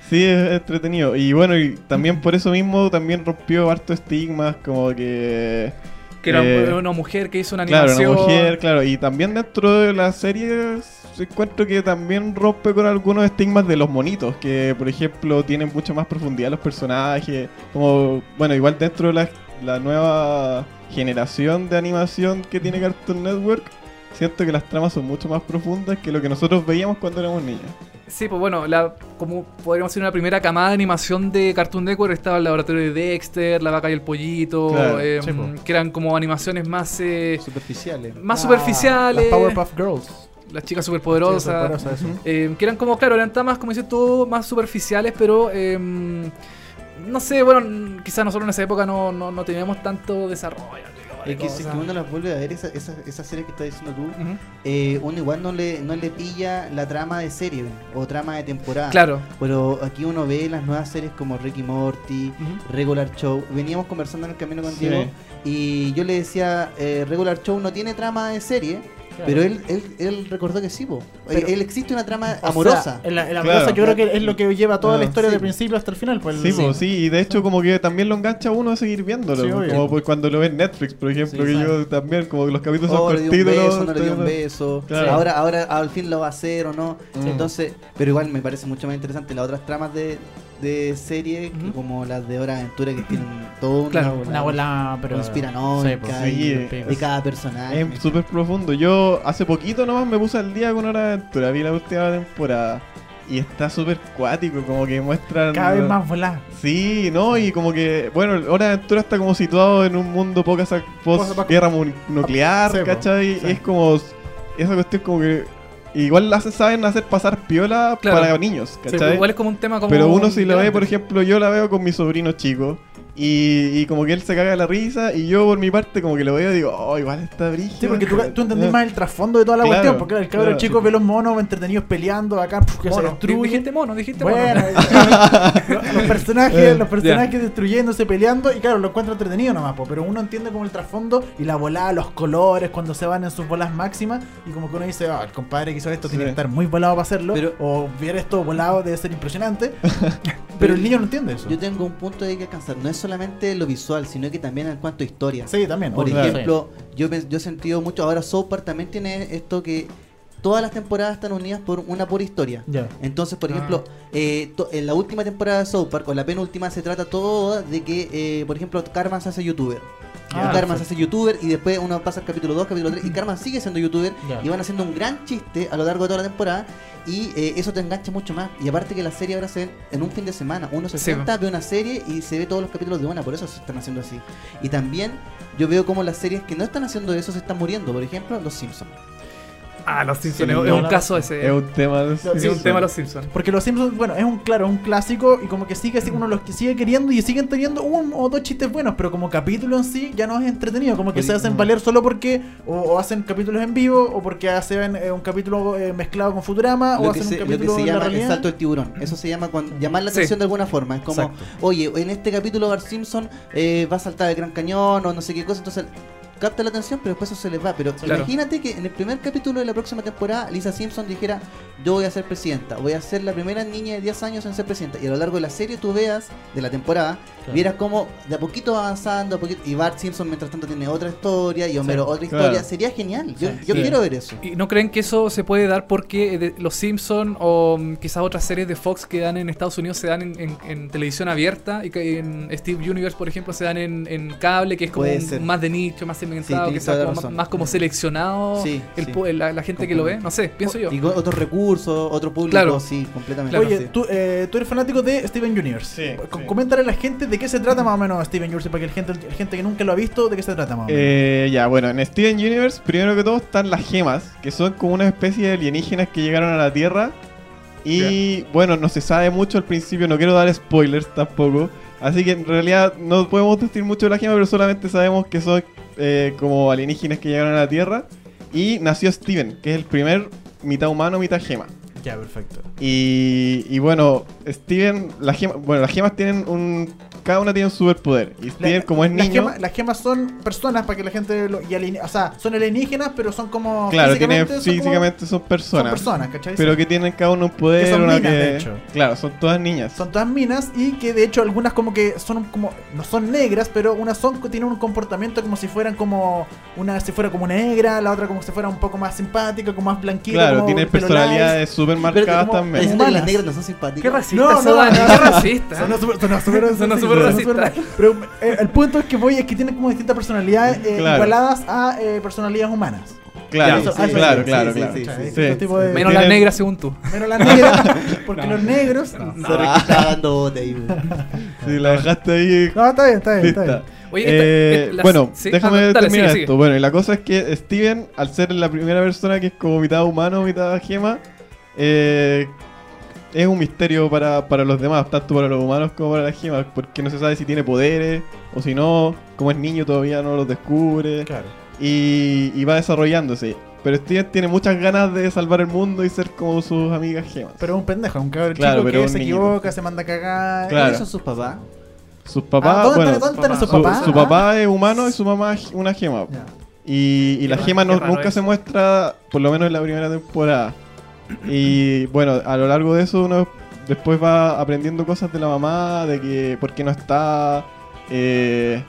Sí, es entretenido. Y bueno, y también por eso mismo también rompió harto estigmas, como que... Que era eh, una mujer que hizo una Claro, animación. una mujer, claro. Y también dentro de la serie encuentro que también rompe con algunos estigmas de los monitos, que por ejemplo tienen mucho más profundidad los personajes. Como, bueno, igual dentro de la, la nueva generación de animación que tiene Cartoon Network, siento que las tramas son mucho más profundas que lo que nosotros veíamos cuando éramos niños. Sí, pues bueno, la, como podríamos decir, una primera camada de animación de Cartoon Network estaba el laboratorio de Dexter, La vaca y el pollito, Claro, eh, sí, po. que eran como animaciones más eh, Superficiales. más superficiales, Las Powerpuff Girls. las chicas superpoderosas, superpoderosas, eso. eh, que eran como, claro, eran tramas, como dices tú, más superficiales, pero eh, no sé, bueno, quizás nosotros en esa época no, no, no teníamos tanto desarrollo. Es que si que uno las vuelve a ver, esa, esa, esa serie que estás diciendo tú, eh, uno igual no le, no le pilla la trama de serie o trama de temporada. Claro. Pero aquí uno ve las nuevas series como Ricky Morty. Regular Show. Veníamos conversando en el camino con Sí. Diego y yo le decía, eh, Regular Show no tiene trama de serie, pero él, él, él recordó que sí, po. Pero- él existe una trama O amorosa. sea, en la, en la Claro. amorosa yo creo que es lo que lleva toda la Ah, historia sí. del principio hasta el final. Pues, Sí, pues, sí, y de hecho como que también lo engancha a uno a seguir viéndolo, Sí, como pues cuando lo ve en Netflix, por ejemplo, Sí, que yo también, como que los capítulos Oh, son le dio un cortitos. beso, no le dio un beso. Claro. Ahora, ahora al fin lo va a hacer o no. Mm. Entonces, pero igual me parece mucho más interesante las otras tramas de, de serie, que Ujú. como las de Hora de Aventura, que tienen todo una, Claro, Una bola, pero. conspiranoica pues, Sí, y eh, de cada personaje. Es súper profundo. Yo hace poquito nomás me puse al día con Hora de Aventura, vi la última temporada. Y está súper cuático, como que muestran... Cada vez más volada. Sí, ¿no? Y como que, bueno, Hora de Aventura está como situado en un mundo poca post guerra mu- nuclear, Sí, ¿cachai? sí. Y es como, esa cuestión como que, igual la hace- saben hacer pasar piola Claro. para niños, Sí, ¿cachai? igual es como un tema como Pero uno si lo ve, por ejemplo, yo la veo con mi sobrino chico. Y, y como que él se caga de la risa y yo por mi parte como que lo veo y digo, oh, igual está brígido. Sí, porque tú, tú entendés más el trasfondo de toda la Claro, cuestión. Porque el cabro claro, chico sí. ve los monos entretenidos peleando acá, puf, que se destruyen. Dijiste mono, dijiste Bueno, mono. los personajes, Eh, los personajes destruyéndose, peleando, y claro, lo encuentra entretenido nomás, po, pero uno entiende como el trasfondo y la volada, los colores, cuando se van en sus bolas máximas, y como que uno dice, ah, el compadre que hizo esto tiene que estar muy volado para hacerlo, Pero- o ver esto volado debe ser impresionante, pero el niño no entiende eso. Yo tengo un punto de que alcanzar. No es solamente lo visual, sino que también en cuanto a historia. Sí, también. Por obvio. ejemplo, yo, pens- yo he sentido mucho. Ahora, South Park también tiene esto que todas las temporadas están unidas por una pura historia. Ya. Entonces, por ejemplo, eh, to- en la última temporada de South Park, o la penúltima, se trata todo de que, eh, por ejemplo, Carmen se hace youtuber. Ah, y Carmen se hace youtuber y después uno pasa al capítulo 2, capítulo 3 y Carmen sigue siendo youtuber y van haciendo un gran chiste a lo largo de toda la temporada y eh, eso te engancha mucho más. Y aparte que la serie ahora se ve en un fin de semana. Uno se Sí, sienta, ve una serie y se ve todos los capítulos de una, por eso se están haciendo así. Y también yo veo como las series que no están haciendo eso se están muriendo. Por ejemplo, Los Simpsons. Ah, los Simpsons. Sí, es no, un no, caso Es ese. un tema de Sí, Es un tema de los Simpsons. Porque los Simpsons, bueno, es un claro, es un clásico y como que sigue así uno los que sigue queriendo y siguen teniendo un o dos chistes buenos, pero como capítulo en sí ya no es entretenido, como que se hacen mm. valer solo porque o, o hacen capítulos en vivo o porque hacen eh, un capítulo eh, mezclado con Futurama o Lo hacen se, un lo que capítulo se llama el salto del tiburón. Eso se llama cuando, llamar la Sí. atención de alguna forma. Es como, Exacto. oye, en este capítulo Bart Simpson eh, va a saltar el Gran Cañón o no sé qué cosa. Entonces capta la atención, pero después eso se les va. Pero Claro. imagínate que en el primer capítulo de la próxima temporada, Lisa Simpson dijera: Yo voy a ser presidenta, voy a ser la primera niña de 10 años en ser presidenta. Y a lo largo de la serie tú veas, de la temporada, Claro. vieras cómo de a poquito va avanzando, a poquito, y Bart Simpson mientras tanto tiene otra historia, y Homero otra claro. historia. Sería genial. Yo, Sí. yo Sí. quiero ver eso. ¿Y no creen que eso se puede dar porque de- los Simpsons o mm, quizás otras series de Fox que dan en Estados Unidos se dan en, en- en televisión abierta y que en Steve Universe, por ejemplo, se dan en, en cable, que es como un- más de nicho, más segmentado, Sí, que como más, como seleccionado Sí, el sí. la, la gente que lo ve? No sé, pienso yo. Y con otros recursos, otro público, Claro. sí, completamente. Oye, sí. tú, eh, tú eres fanático de Steven Universe. Sí, C- sí. Coméntale a la gente de qué se trata más o menos Steven Universe, para que la gente, la gente que nunca lo ha visto, de qué se trata más o menos. Eh, ya, bueno, en Steven Universe, primero que todo están las gemas, que son como una especie de alienígenas que llegaron a la Tierra. Y bueno, no se sabe mucho al principio, no quiero dar spoilers tampoco. Así que en realidad no podemos decir mucho de la gema, pero solamente sabemos que son eh, como alienígenas que llegaron a la Tierra. Y nació Steven, que es el primer mitad humano, mitad gema. Ya, perfecto. Y, y bueno, Steven, las gemas, bueno, las gemas tienen un. Cada una tiene un superpoder. Y Steven, La- como es las niño. gemas- las gemas son personas para que la gente lo, y alien- o sea, son alienígenas, pero son como Claro, tiene, físicamente son físicamente personas. personas, ¿cachai? Pero que tienen cada uno un poder. Que son una minas, que- de hecho. Claro, son todas niñas. Son todas minas y que de hecho algunas como que son como no son negras, pero unas son tienen un comportamiento como si fueran como una si fuera como negra, la otra como si fuera un poco más simpática, como más blanquita, claro, pelo personalidades súper marcadas también. Diciendo que las negras no son simpáticas. Qué racista, No, no, no. qué racista. Sonó súper sonó súper- Sonó sí, súper sonó racista. súper- Pero eh, el punto es que voy es que tienen como distintas personalidades eh, Claro. igualadas a eh, personalidades humanas. Claro, sí, claro, sí, claro, sí, claro. sí, O sea, sí, hay sí. distintos tipos de- Menos las negras, según tú. Menos las negras, porque los negros. Que estaba dando bote ahí. Si la dejaste ahí. No, está bien, está bien, está bien. Oye, Eh, esta- bueno, sí, déjame ah, dale, terminar sigue, esto. sigue. Bueno, y la cosa es que Steven, al ser la primera persona que es como mitad humano, mitad gema, eh, es un misterio para, para los demás, tanto para los humanos como para las gemas, porque no se sabe si tiene poderes o si no, como es niño todavía no los descubre Claro. y, y va desarrollándose. Pero Steven tiene muchas ganas de salvar el mundo y ser como sus amigas gemas. Pero es un pendejo, un cabrón Claro, chico pero que se niñito. equivoca, se manda a cagar. Claro. ¿Quiénes son sus papás? Sus Ah, papás, ¿Dónde, bueno, están- dónde sus su, papás? su papá es humano y su mamá es una gema. Y, y la gema no- nunca se muestra, por lo menos en la primera temporada. Y bueno, a lo largo de eso uno después va aprendiendo cosas de la mamá, de que por qué no está, eh,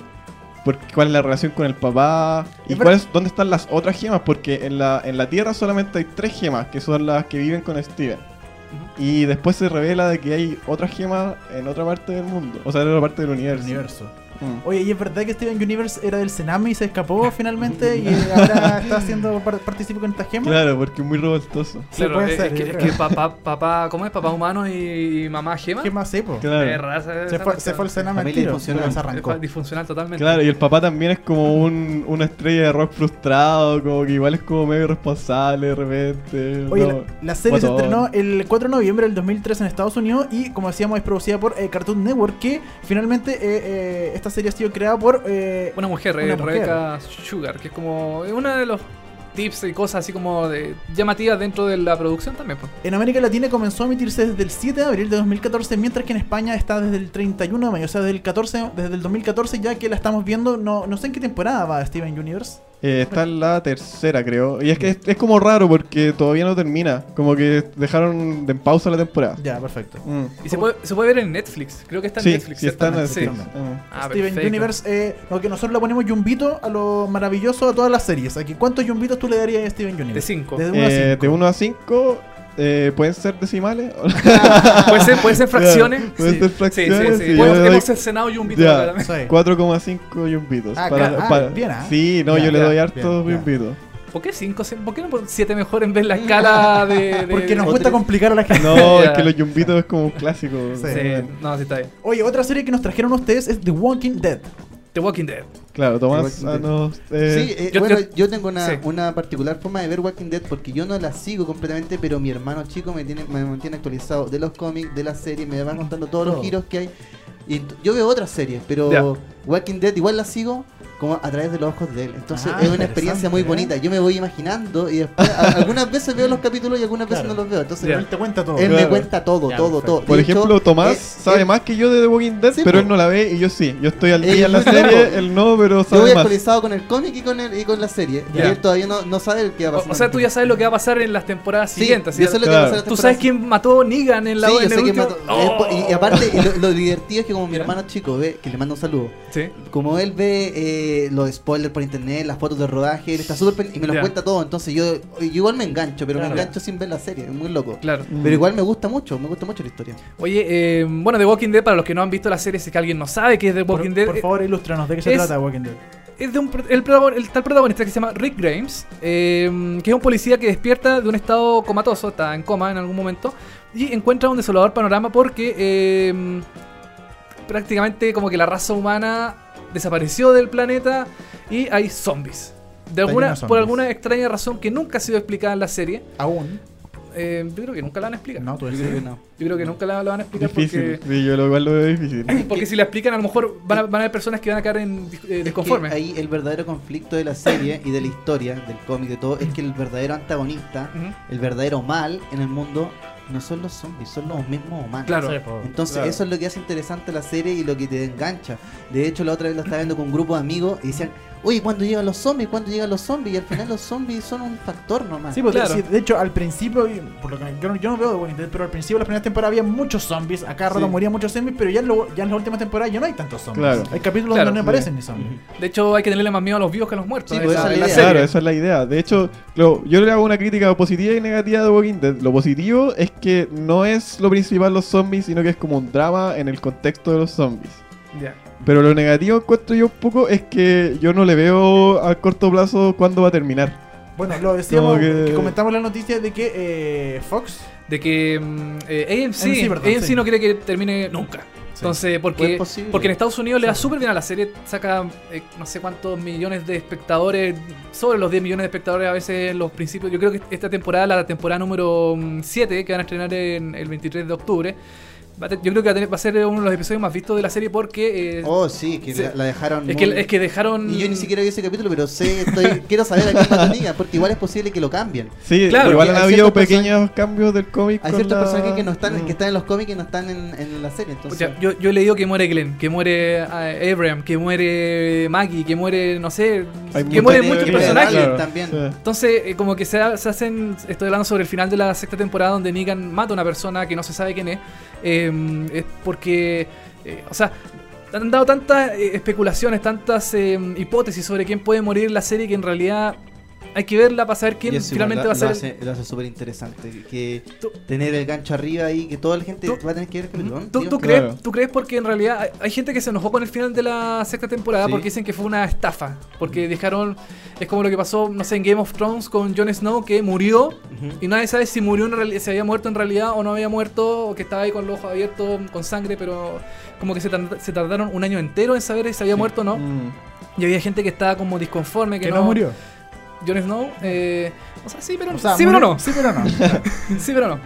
por- cuál es la relación con el papá y Es cuál es, dónde están las otras gemas, porque en la, en la Tierra solamente hay tres gemas, que son las que viven con Steven. Y después se revela de que hay otras gemas en otra parte del mundo, o sea, en otra parte del El universo. Mm. Oye, ¿y es verdad que Steven Universe era del Sename y se escapó finalmente y ahora está haciendo par- participa con esta gema? Claro, porque es muy revoltoso. Sí, Claro, puede es, ser, es que, es papá, papá, ¿cómo es? Papá humano y, y mamá gema. Gema. Claro. Rara esa- Se fue, se fue el Sename al tiro, disfuncional. se Es arrancó. disfuncional totalmente. Claro, y el papá también es como un, una estrella de rock frustrado, como que igual es como medio irresponsable de repente. Oye, no, la, la serie se estrenó el 4 de noviembre del 2003 en Estados Unidos y, como decíamos, es producida por eh, Cartoon Network, que finalmente eh, eh, esta serie ha sido creada por... eh, Una mujer, Una eh, mujer. Rebecca Sugar, que es como uno de los tips y cosas así como de llamativas dentro de la producción también. pues. En América Latina comenzó a emitirse desde el 7 de abril de 2014, mientras que en España está desde el 31 de mayo, o sea, desde el, 14, desde el 2014 ya que la estamos viendo, no, no sé en qué temporada va Steven Universe. Eh, está en la tercera, creo. Y es que es, es como raro porque todavía no termina. Como que dejaron de en pausa la temporada. Ya, perfecto. Mm. Y se puede, se puede ver en Netflix, creo que está en Sí, Netflix. sí está en ¿cierto? Netflix. Sí. Mm. Ah, Steven perfecto. Universe, eh, lo que nosotros le ponemos yumbito a lo maravilloso a todas las series. Aquí, ¿cuántos yumbitos tú le darías a Steven Universe? De 5. Desde 1 a Eh, 5. de 1 a 5, eh, ¿pueden ser decimales? puede ser, puede ser fracciones. Pueden Sí. ser Sí, sí, fracciones. sí. sí, Hemos, cercenado y un bito. Sí. 4,5 yumbitos. Ah, para, ah, para- bien, ah. Sí, no, yo le doy hartos yumbitos. ¿Por qué 5? ¿Por qué no 7 mejor en vez la escala de. de- Porque nos cuesta complicar a la gente. No, es que los yumbitos es como un clásico. Sí. Sí, no, sí está bien. Oye, otra serie que nos trajeron ustedes es The Walking Dead. The Walking Dead. Claro, Tomás, ah, no, eh, Sí, eh, yo- bueno, yo- yo, tengo una, sí. una particular forma de ver Walking Dead porque yo no la sigo completamente, pero mi hermano chico me tiene me mantiene actualizado de los cómics, de la serie, me va contando todos Todo. los giros que hay. Y yo veo otras series, pero. Walking Dead igual la sigo como a través de los ojos de él. Entonces Ah, es una experiencia muy bonita. Yo me voy imaginando y después a- algunas veces veo los capítulos y algunas veces Claro. no los veo. Entonces. Él te cuenta todo. él Claro. me cuenta todo, Ya, todo, perfecto. todo. De Por hecho, ejemplo, Tomás eh, sabe él- más que yo de The Walking Dead, Sí, pero él no la ve y yo sí. Yo estoy al Eh, día en la serie, él no, pero Yo voy sabe más. actualizado con el cómic y con el y con la serie. Y él todavía no, no sabe qué va a pasar. o sea, tú ya sabes lo que va a pasar en las temporadas Sí, siguientes. yo sé lo que Claro. va a pasar en ¿Tú sabes quién mató a Negan en la Sí, yo sé último? mató- ¡Oh! eh, y, aparte, y lo, lo divertido es que como mi hermano chico ve, que le manda un saludo, Sí. como él ve eh, los spoilers por internet, las fotos de rodaje, él está súper y me los Ya. cuenta todo, entonces yo, yo igual me engancho, pero Claro. me engancho sin ver la serie, es muy loco. Claro. Mm. Pero igual me gusta mucho, me gusta mucho la historia. Oye, eh, bueno, The Walking Dead, para los que no han visto la serie, si es que alguien no sabe qué es The Por, Walking Dead, por eh, favor, ilústranos de qué se es- trata Walking Dead. es de un, el, tal protagonista que se llama Rick Grimes, eh, que es un policía que despierta de un estado comatoso, está en coma en algún momento, y encuentra un desolador panorama porque eh, prácticamente como que la raza humana desapareció del planeta y hay zombies. De alguna, de por zombies. alguna extraña razón que nunca ha sido explicada en la serie, Aún. eh, yo creo que nunca la van a explicar. No, tú Yo dices creo que no. Yo creo que nunca la, la van a explicar Difícil. porque... Sí, yo lo, igual lo veo difícil. Porque si la explican, a lo mejor van a, van a haber personas que van a caer en eh, Es desconformes. que ahí el verdadero conflicto de la serie y de la historia, del cómic, de todo, es que el verdadero antagonista, Ujú. el verdadero mal en el mundo, no son los zombies, son los mismos humanos. Claro. Entonces Claro. eso es lo que hace interesante la serie y lo que te engancha. De hecho, la otra vez la estaba viendo con un grupo de amigos y decían, oye, ¿cuándo llegan los zombies? ¿Cuándo llegan los zombies? Y al final los zombies son un factor nomás. Sí, porque Claro. sí, de hecho, al principio, por lo que yo, no- yo no veo The Walking Dead, pero al principio de las primeras temporadas había muchos zombies. Acá rato Sí. morían muchos zombies, pero ya en, lo- ya en las últimas temporadas ya no hay tantos zombies. Claro. Hay capítulos Claro. donde no Sí. aparecen ni zombies. De hecho, hay que tenerle más miedo a los vivos que a los muertos. Sí, en pues la- esa es la la serie. Claro, esa es la idea. De hecho, lo- yo le hago una crítica positiva y negativa de Walking Dead. Lo positivo es que no es lo principal los zombies, sino que es como un drama en el contexto de los zombies. Ya. Pero lo negativo encuentro yo un poco es que yo no le veo a corto plazo cuándo va a terminar. Bueno, lo decíamos, que- que comentamos la noticia de que eh, Fox. De que mm, eh, AMC, AMC, perdón, AMC sí. no quiere que termine nunca. Entonces, Pues porque, porque en Estados Unidos le da súper bien a la serie, saca eh, no sé cuántos millones de espectadores, sobre los 10 millones de espectadores a veces en los principios. Yo creo que esta temporada, la temporada número 7, que van a estrenar en el 23 de octubre, va yo creo que va a, tener- va a ser uno de los episodios más vistos de la serie porque... eh, Oh, sí, que Sí. la, dejaron. es, muy- que, es que dejaron... Y yo ni siquiera vi ese capítulo, pero sé, estoy, quiero saber a mató Negan, porque igual es posible que lo cambien. Sí, Claro, igual han habido pequeños cambios del cómic. Hay ciertos la- personajes que no están, Mm. que están en los cómics y no están en, en la serie. Entonces, Pucha, yo, yo he leído que muere Glenn, que muere eh, Abraham, que muere Maggie, que muere, no sé, Hay que mueren Muere muchos personajes. claro. también. Sí. Entonces, eh, como que se, se hacen. Estoy hablando sobre el final de la sexta temporada donde Negan mata a una persona que no se sabe quién es. Eh, es porque. eh, o sea, han dado tantas eh, especulaciones, tantas eh, hipótesis sobre quién puede morir la serie que en realidad hay que verla para saber quién Y eso finalmente igual va a ser. Lo hace, lo hace súper interesante. Que Tú- tener el gancho arriba ahí, que toda la gente Tú- va a tener que ver el. ¿Tú, tú Claro. crees, ¿Tú crees porque en realidad hay, hay gente que se enojó con el final de la sexta temporada Sí. porque dicen que fue una estafa? Porque dejaron. Es como lo que pasó, no sé, en Game of Thrones con Jon Snow que murió y nadie sabe si murió en si había muerto en realidad o no había muerto o que estaba ahí con los ojos abiertos con sangre, pero como que se, tar- se tardaron un año entero en saber si había muerto o no. Mm. Y había gente que estaba como disconforme que, Que no murió. Jon Snow, eh, o sea, sí, pero, O sea, sí, pero no. Sí, pero no. Sí, pero no.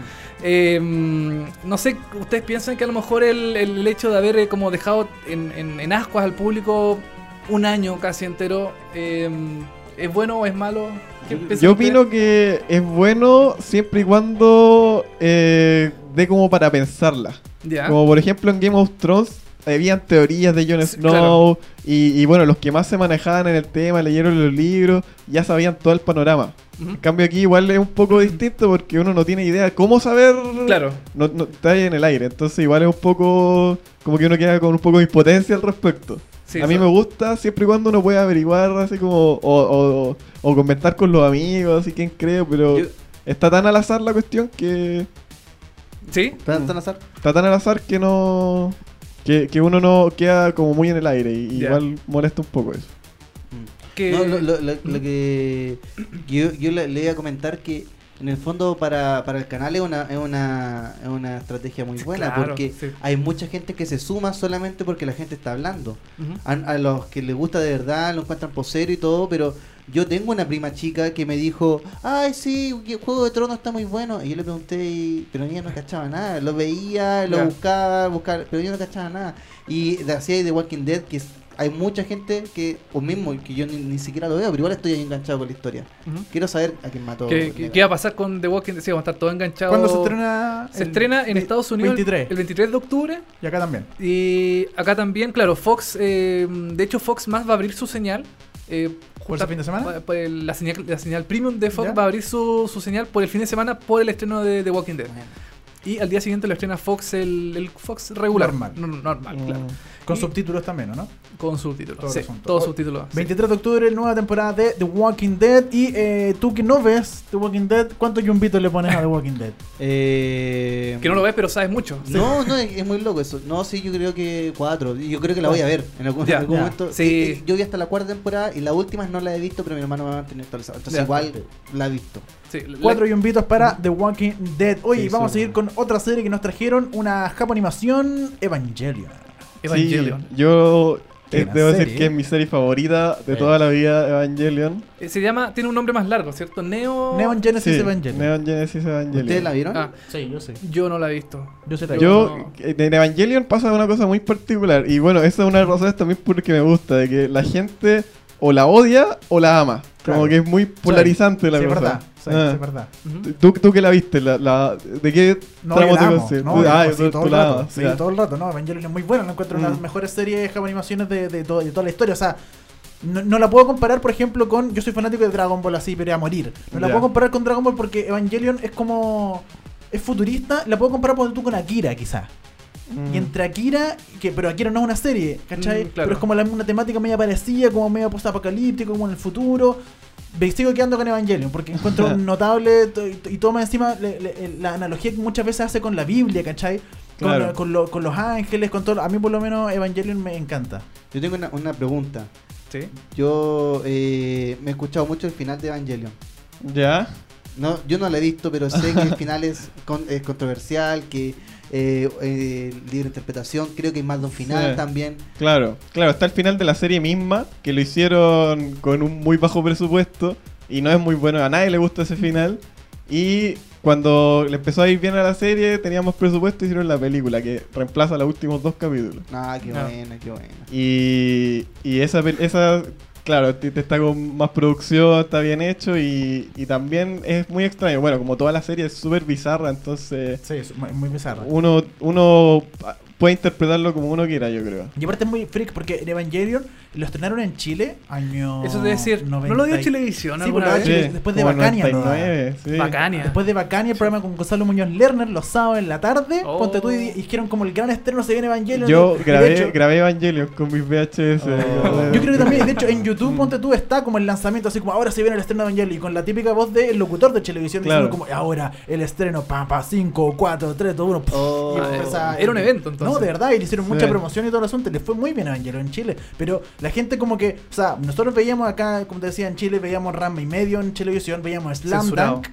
Eh, mm, no sé, ¿ustedes piensan que a lo mejor el, el hecho de haber eh, como dejado en, en- en ascuas al público un año casi entero eh, es bueno o es malo? ¿Qué piensan Yo ustedes? opino que es bueno siempre y cuando eh, dé como para pensarla. Como por ejemplo en Game of Thrones habían teorías de Jon Sí, Snow y, y bueno, los que más se manejaban en el tema, leyeron los libros, ya sabían todo el panorama. En cambio aquí igual es un poco distinto porque uno no tiene idea cómo saber... Claro. No, no- está ahí en el aire, entonces igual es un poco... Como que uno queda con un poco de impotencia al respecto. Sí, a mí eso- me gusta siempre y cuando uno pueda averiguar así como... O, o, o comentar con los amigos, así quién creo, pero... Yo- Está tan al azar la cuestión que... ¿Sí? ¿Tan, tan azar? Está tan al azar que no... Que, que uno no queda como muy en el aire y igual molesta un poco eso. Que- No, lo, lo- lo- lo que yo, yo le, le iba a comentar que en el fondo para, para el canal es una, es una, es una estrategia muy buena Claro, porque sí. hay mucha gente que se suma solamente porque la gente está hablando. A, a los que les gusta de verdad lo encuentran posero y todo, pero yo tengo una prima chica que me dijo, ay sí, Juego de Tronos está muy bueno. Y yo le pregunté, y- pero ella no cachaba nada, lo veía, lo buscaba, buscaba, pero yo no cachaba nada. Y de así hay The Walking Dead, que es- hay mucha gente que, o mismo, que yo ni, ni siquiera lo veo, pero igual estoy ahí enganchado con la historia. Quiero saber a quién mató. ¿Qué, qué- qué va a pasar con The Walking Dead? Sí, vamos a estar todos enganchados. ¿Cuándo se estrena? Se El estrena en Estados Unidos el- 23. el 23 de octubre. Y acá también. Y acá también, claro, Fox, eh, de hecho Fox más va a abrir su señal. eh, ¿Por ese fin de semana? el- la, señal, la señal premium de Fox ¿Ya? va a abrir su, su señal por el fin de semana por el estreno de The Walking Dead. Y al día siguiente lo estrena Fox, el, el Fox regular. Normal. No, no, normal, claro. Con Y- subtítulos también, ¿o ¿no? Con subtítulos. Todo Sí, todos subtítulos. sí. 23 de octubre, nueva temporada de The Walking Dead. Y eh, tú que no ves The Walking Dead, ¿cuántos yumbitos le pones a The Walking Dead? Eh, Que no lo ves, pero sabes mucho. No, no, es, es muy loco eso. No, sí, yo creo que cuatro. Yo creo que la voy a ver en algún, en momento. Sí. Eh, eh, Yo vi hasta la cuarta temporada y las últimas no la he visto, pero mi hermano me va a mantener actualizado. Entonces igual la he visto. Sí, la- Cuatro yumbitos para The Walking Dead. Oye, Sí, vamos a seguir con otra serie que nos trajeron, una japo animación Evangelion. Evangelion. Sí, yo eh, debo decir serie. que es mi serie favorita de Sí. toda la vida, Evangelion. Eh, Se llama, tiene un nombre más largo, ¿cierto? Neo. Neon Genesis Sí, Evangelion. Neon Genesis Evangelion. ¿Ustedes la vieron? Ah, Sí, yo sé. yo no la he visto. Yo sé la Yo, no. eh, en Evangelion pasa una cosa muy particular. Y bueno, esa es una de las razones también porque me gusta. De que la gente o la odia o la ama. Como que es muy polarizante la sí, cosa. verdad. Sí, Ah. es verdad. Ujú. ¿Tú, ¿Tú qué la viste? La, la- ¿De qué No, tramo te consideras? No, yo ah, sí, todo el rato. Sí, todo el rato. No, Evangelion es muy buena. Lo encuentro una de las Mm. mejores series japo animaciones de, de, de toda la historia. O sea, no, no la puedo comparar, por ejemplo, con. Yo soy fanático de Dragon Ball así, pero a morir. No la puedo comparar con Dragon Ball porque Evangelion es como. Es futurista. La puedo comparar por tú con Akira, quizás. Mm. Y entre Akira, que, pero Akira no es una serie, ¿cachai? Mm, claro. Pero es como la, una temática media parecida, como media post-apocalíptico, como en el futuro. Me sigo quedando con Evangelion, porque encuentro notable y, más encima le- le- la analogía que muchas veces hace con la Biblia, ¿cachai? Con, Claro. con lo- con los ángeles, con todo. A mí por lo menos Evangelion me encanta. Yo tengo una, una pregunta. Sí. Yo eh, me he escuchado mucho el final de Evangelion. ¿Ya? No, yo no la he visto, pero sé que el final es, con- es controversial, que eh, eh, libre interpretación, creo que hay más de un final Sí. también. Claro, claro, está el final de la serie misma, que lo hicieron con un muy bajo presupuesto y no es muy bueno, a nadie le gusta ese final. Y cuando le empezó a ir bien a la serie, teníamos presupuesto y hicieron la película, que reemplaza los últimos dos capítulos. Ah, qué No. buena, qué buena. Y, y esa, esa, claro, está con más producción, está bien hecho y, y también es muy extraño. Bueno, como toda la serie es súper bizarra, entonces Sí, es muy, bizarro. uno, uno puede interpretarlo como uno quiera, yo creo. Y aparte es muy freak porque en Evangelion lo estrenaron en Chile año. Eso de decir, ¿no 90 lo dio Televisión Sí, alguna vez? Chile, después de Bacania, ¿no? 99, sí. Bacania. Después de Bacania, el programa con Gonzalo Muñoz Lerner, los sábados en la tarde, Oh. ponte tú y dijeron como el gran estreno se viene Evangelion. Yo Y grabé, hecho- grabé Evangelion con mis VHS. Oh. Yo creo que también, de hecho, en YouTube, ponte tú, está como el lanzamiento, así como ahora se viene el estreno de Evangelion, y con la típica voz del locutor de televisión Claro. diciendo como ahora el estreno, pa, pa, 5, 4, 3, 2, 1. Oh. Era un evento, entonces. No, de verdad, y le hicieron Sí. mucha promoción y todo el asunto, le fue muy bien a Evangelion en Chile, pero la gente como que, o sea, nosotros veíamos acá, como te decía, en Chile, veíamos Rama y medio en televisión, veíamos Slam Censurado. Dunk.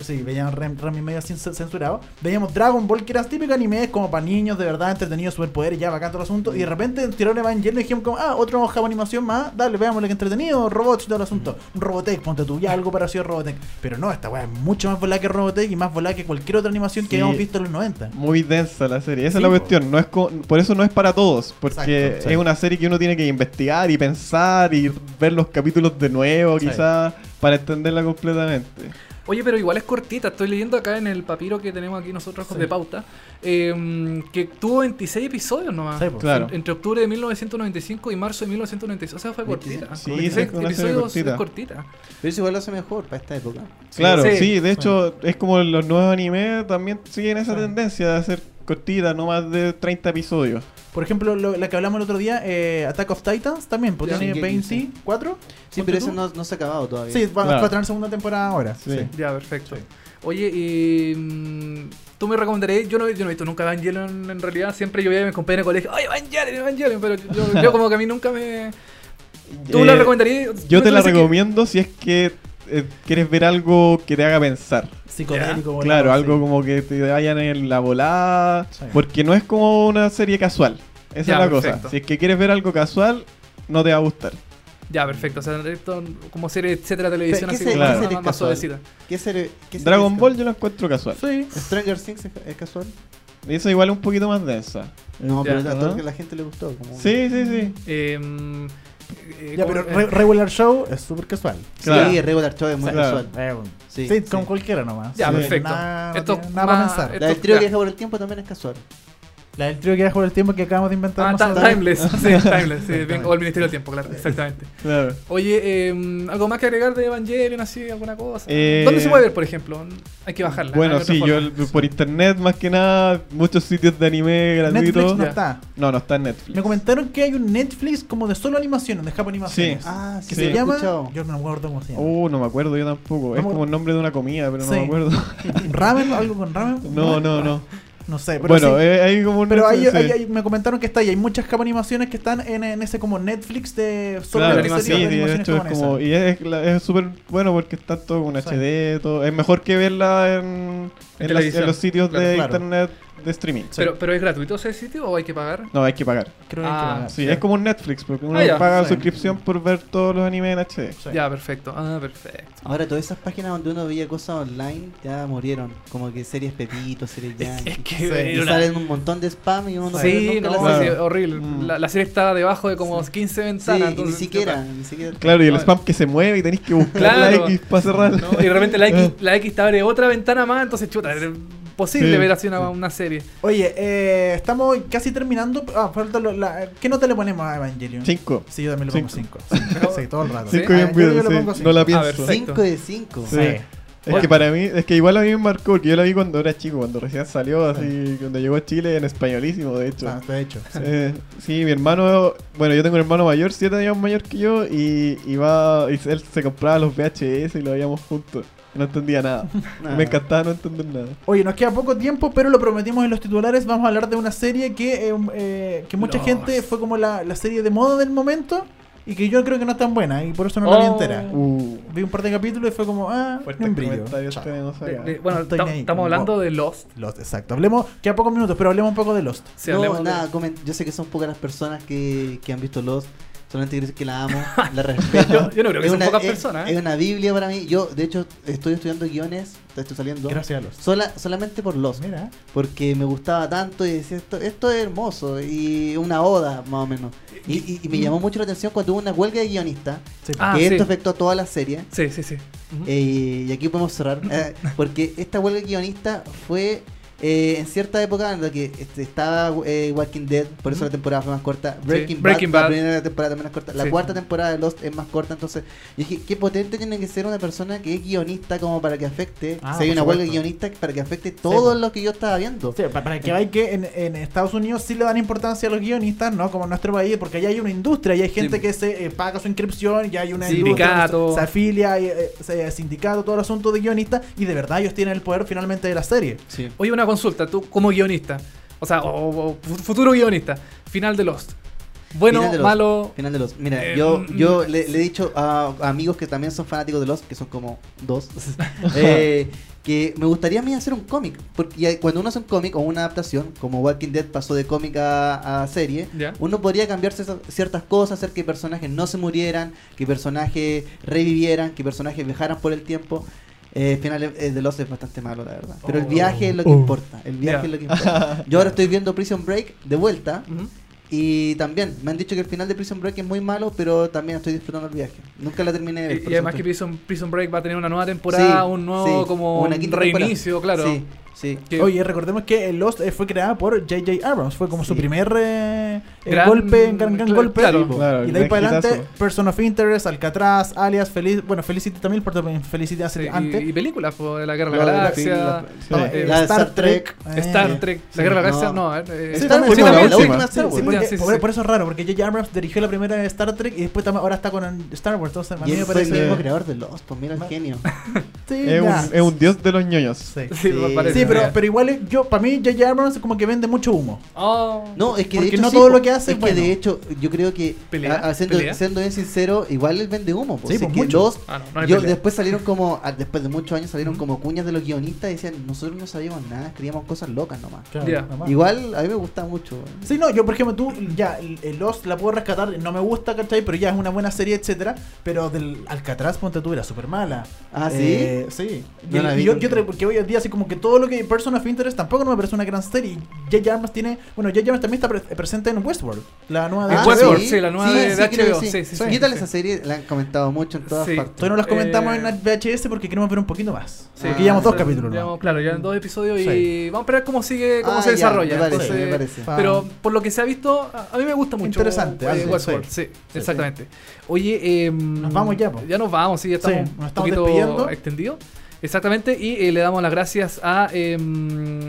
Sí, veíamos Ram, Ram y medio censurado. Veíamos Dragon Ball, que era típico anime como para niños, de verdad, entretenido, superpoderes, ya bacán todo el asunto. Y de repente tiraron Evangelion y dijimos como, ah, otro Java animación más, dale, veámosle que entretenido, robots y todo el asunto. Un Robotech, ponte tú, ya algo parecido a Robotech. Pero no, esta weá es mucho más volada que Robotech y más volada que cualquier otra animación que hayamos visto en los 90. Muy densa la serie, esa Sí, es la cuestión. No es por eso no es para todos, porque Exacto, es una serie que uno tiene que investigar y pensar y ver los capítulos de nuevo, quizás, para entenderla completamente. Oye, pero igual es cortita. Estoy leyendo acá en el papiro que tenemos aquí nosotros Sí. de pauta. eh, que tuvo 26 episodios nomás. Sí, pues. Claro. En- entre octubre de 1995 y marzo de 1996. O sea, fue 26. cortita. Sí, 26 es una serie episodios cortita. es cortita. Pero eso igual lo hace mejor para esta época. Claro, sí, sí, de sí. hecho es como los nuevos animes también siguen esa Sí. tendencia de hacer cortitas, no más de 30 episodios. Por ejemplo, lo- la que hablamos el otro día, eh, Attack of Titans, también, pues Ya. tiene Sí, 24. Sí, pero eso no, no se ha acabado todavía. Sí, va, Claro. va a tener segunda temporada ahora. Sí. sí. Ya, perfecto. Sí. Oye, y, mm, tú me recomendarías, yo no, yo no he visto nunca Evangelion en realidad, siempre yo veía a mis compañeros de colegio, ¡ay, Evangelion, Evangelion! Pero yo, yo como que a mí nunca me... ¿Tú Eh, la recomendarías? Yo ¿No te la recomiendo si es que eh, quieres ver algo que te haga pensar. Psicodélico. volado, Claro, sí. algo como que te vayan en la volada. Sí. Porque no es como una serie casual. Esa Ya, es la perfecto. cosa. Si es que quieres ver algo casual, no te va a gustar. Ya, perfecto. O sea, esto como serie, etcétera, televisión ¿Qué así como qué más, serie más casual? suavecita. ¿Qué serie, qué serie Dragon Ball yo la encuentro casual. Sí. Stranger Things es, casual. Y eso igual es un poquito más densa. No, Ya, pero a todo ¿no? que a la gente le gustó. Como... Sí, sí, sí. Eh, mm, eh, Ya, ¿cómo- pero eh, re- regular show es súper casual. Claro. Sí, Regular Show es muy Claro. casual. Eh. Sí, Sí, sí. con cualquiera nomás. Ya, Sí, perfecto. Nada, Esto nada para más- pensar. esto- La del trío ya. que deja por el tiempo también es casual. La del trío que por el tiempo que acabamos de inventar. Ah, nosotros. Timeless. Sí, Timeless. Sí, bien, o el Ministerio del Tiempo, claro. Exactamente. Claro. Oye, eh, ¿algo más que agregar de Evangelion, así, alguna cosa? Eh, ¿Dónde se puede ver, por ejemplo? Hay que bajarla. Bueno, sí, yo el- por internet más que nada, muchos sitios de anime gratuitos. Netflix no está. No, no está en Netflix. Me comentaron que hay un Netflix como de solo animaciones, de Japón Animaciones. Sí. Ah, que sí, se lo he llama. escuchado. Yo no me acuerdo cómo se llama. Uh, no me acuerdo yo tampoco. Es como el nombre de una comida, pero no me acuerdo. ¿Ramen? ¿Algo con ramen? No, no, no. No sé, pero bueno, sí. eh, hay como un Pero sí. ahí- ahí me comentaron que está ahí. Hay muchas Japón animaciones que están en, en ese como Netflix de solo Claro, de sí, series sí, de animaciones hecho es japonesas. como. Y es la- es súper bueno porque está todo con Sí. HD, todo. Es mejor que verla en, en, las- televisión. en los sitios Claro, de claro. internet de streaming. Pero, pero es gratuito ese sitio o hay que pagar? No, hay que pagar. Creo que hay que Ah, pagar. Sí, es como un Netflix, porque uno Ah, ya. paga Sí. suscripción por ver todos los animes en HD. Sí. Ya, perfecto. Ah, perfecto. Ahora todas esas páginas donde uno veía cosas online ya murieron. Como que series Pepito, series Yankee. Es que Sí. Y era una- salen un montón de spam y uno no Sí, no, la Claro. sí, serie. horrible. Mm. La, la serie estaba debajo de como 15 Sí, ventanas. y ni entonces, siquiera, ni siquiera. Claro, y el Ah. spam que se mueve y tenéis que buscar Claro. la X para cerrar. ¿no? Y de repente la X, la X te abre otra ventana más, entonces chuta, era imposible Sí. ver así una, una serie. Oye, eh, estamos casi terminando. Ah, falta lo- la- ¿Qué nota le ponemos a Evangelion? Cinco. Sí, yo también le pongo Cinco. 5. Sí, todo el rato. Cinco Ah, bien yo sí. pongo No cinco. la Ah, pienso. 5 de 5. Sí. Es que para mí, es que igual a mí me marcó, porque yo la vi cuando era chico, cuando recién salió, así, cuando llegó a Chile en españolísimo, de hecho. Ah, está hecho. Eh, sí, mi hermano, bueno, yo tengo un hermano mayor, 7 años mayor que yo, y, y va, y él se compraba los VHS y lo veíamos juntos. No entendía nada. Nada. Me encantaba no entender nada. Oye, nos queda poco tiempo, pero lo prometimos en los titulares. Vamos a hablar de una serie que, eh, eh, que mucha Los. gente fue como la, la serie de moda del momento y que yo creo que no es tan buena y por eso no la vi Oh. entera. Uh, Vi un par de capítulos y fue como, ah, fuertes un brillo. De- de- bueno, estamos hablando de Lost. Lost, exacto. Hablemos, queda pocos minutos, pero hablemos un poco de Lost. Sí, no, de- nada, yo sé que son pocas las personas que, que han visto Lost. Solamente quiero decir que la amo, la respeto. Yo- yo no creo que Es una- pocas es- personas, ¿eh? Es una biblia para mí. Yo, de hecho, estoy estudiando guiones. Estoy saliendo. Gracias a. Sola, solamente por Lost. Mira, Porque me gustaba tanto y decía, esto, esto es hermoso. Y una oda, más o menos. Y, y- y me llamó mucho la atención cuando hubo una huelga de guionistas. sí, Ah, que sí. esto afectó a toda la serie. Sí, sí, sí. Eh, y aquí podemos cerrar. eh, porque esta huelga de guionistas fue eh, en cierta época en la que este, estaba eh, Walking Dead, por eso la temporada fue más corta. Breaking, Breaking Bad, Bad. la primera temporada también es corta. La Sí. cuarta temporada de Lost es más corta, entonces yo dije, qué potente tiene que ser una persona que es guionista como para que afecte, Ah, si hay una huelga guionista para que afecte todo pues. lo que yo estaba viendo. Sí, pa- para que veáis que en, en Estados Unidos sí le dan importancia a los guionistas, ¿no? Como en nuestro país, porque allá hay una industria y hay gente Sí. que se eh, paga su inscripción y hay una Sindicato. industria, se afilia, y, eh, se- sindicato, todo el asunto de guionistas y de verdad ellos tienen el poder finalmente de la serie. Sí. Oye, una consulta, tú como guionista, o sea, o, o fu- futuro guionista, final de Lost. Bueno, Final de malo. Final de los. Mira, Eh, yo, mm, yo le, le he dicho a, amigos que también son fanáticos de los, que son como dos, eh, que me gustaría a mí hacer un cómic. Porque cuando uno hace un cómic o una adaptación, como Walking Dead pasó de cómic a, a serie, Ya. uno podría cambiarse ciertas cosas, hacer que personajes no se murieran, que personajes revivieran, que personajes viajaran por el tiempo. Eh, el final eh, de Lost es bastante malo, la verdad. Pero el viaje es lo que Oh. importa. El viaje es lo que importa. Yo ahora estoy viendo Prison Break de vuelta. Y también me han dicho que el final de Prison Break es muy malo, pero también estoy disfrutando el viaje. Nunca la terminé de ver. Y, además que Prison, Prison Break va a tener una nueva temporada, Sí, un nuevo sí, como una un quinta reinicio, temporada. claro. Sí, sí. Oye, recordemos que Lost eh, fue creada por J.J. Abrams, fue como su primer eh, eh, Gran- golpe, gran, gran golpe. claro. Claro, y de ahí para adelante. Person of Interest, Alcatraz, Alias, Feliz, bueno, Felicity también, porque Felicity hace sí, antes. y, y películas po, de la Guerra de la Galaxia, la- sí. Eh, La de Star Trek. eh, Star Trek, la Guerra de la Galaxia, No. Star por, por eso es raro, porque J.J. Abrams dirigió la primera de Star Trek y después ahora está con Star Wars. Entonces, a mí me fue el parece. mismo creador de Lost, pues mira el genio. Es un, dios de los ñoños. Sí. Sí, me Sí. parece. Sí, pero, pero igual eh, yo, para mí J.J. Abrams como que vende mucho humo. Oh. No, es que Porque de hecho no sí, todo po. lo que hace es es que bueno. de hecho yo creo que ¿Pelea? a- a- siendo, ¿Pelea? siendo bien sincero, igual él vende humo. po. Sí, Si pues, mucho. Ah, no, no hay yo pelea. después salieron como a- después de muchos años salieron como cuñas de los guionistas y decían, "Nosotros no sabíamos nada, queríamos cosas locas nomás." Nomás. Igual a mí me gusta mucho. Sí, no, yo por ejemplo, tú ya, el, Lost la puedo rescatar, no me gusta, ¿cachai? Pero ya es una buena serie, etcétera. Pero del Alcatraz, ponte tú, era súper mala. Ah, ¿sí? Eh, sí. Y, No la el- vi y yo, yo porque hoy en día, así como que todo lo que Person of Interest tampoco no me parece una gran serie. J.J. Abrams tiene. Bueno, J.J. Abrams también está pre- presente en Westworld, la nueva de En Ah. Westworld, sí, la nueva de- de creo que HBO, sí, sí, sí, ¿Qué tal sí. esa serie? La han comentado mucho en todas Sí. partes. Todavía no las comentamos Eh, en VHS porque queremos ver un poquito más. Sí. Porque llevamos dos Ah, capítulos. ¿no? llevamos- claro, ya en dos episodios y Sí. vamos a ver cómo sigue, cómo Ah, se ya, desarrolla. me parece, Entonces, me parece. Pero por lo que se ha visto, a mí me gusta mucho. Interesante, eh, Westworld, sí. sí, exactamente. Oye, eh, Nos vamos ya, po. Ya nos vamos, sí, ya estamos Sí, nos un estamos poquito despidiendo. extendidos. Exactamente, y eh, le damos las gracias a, eh,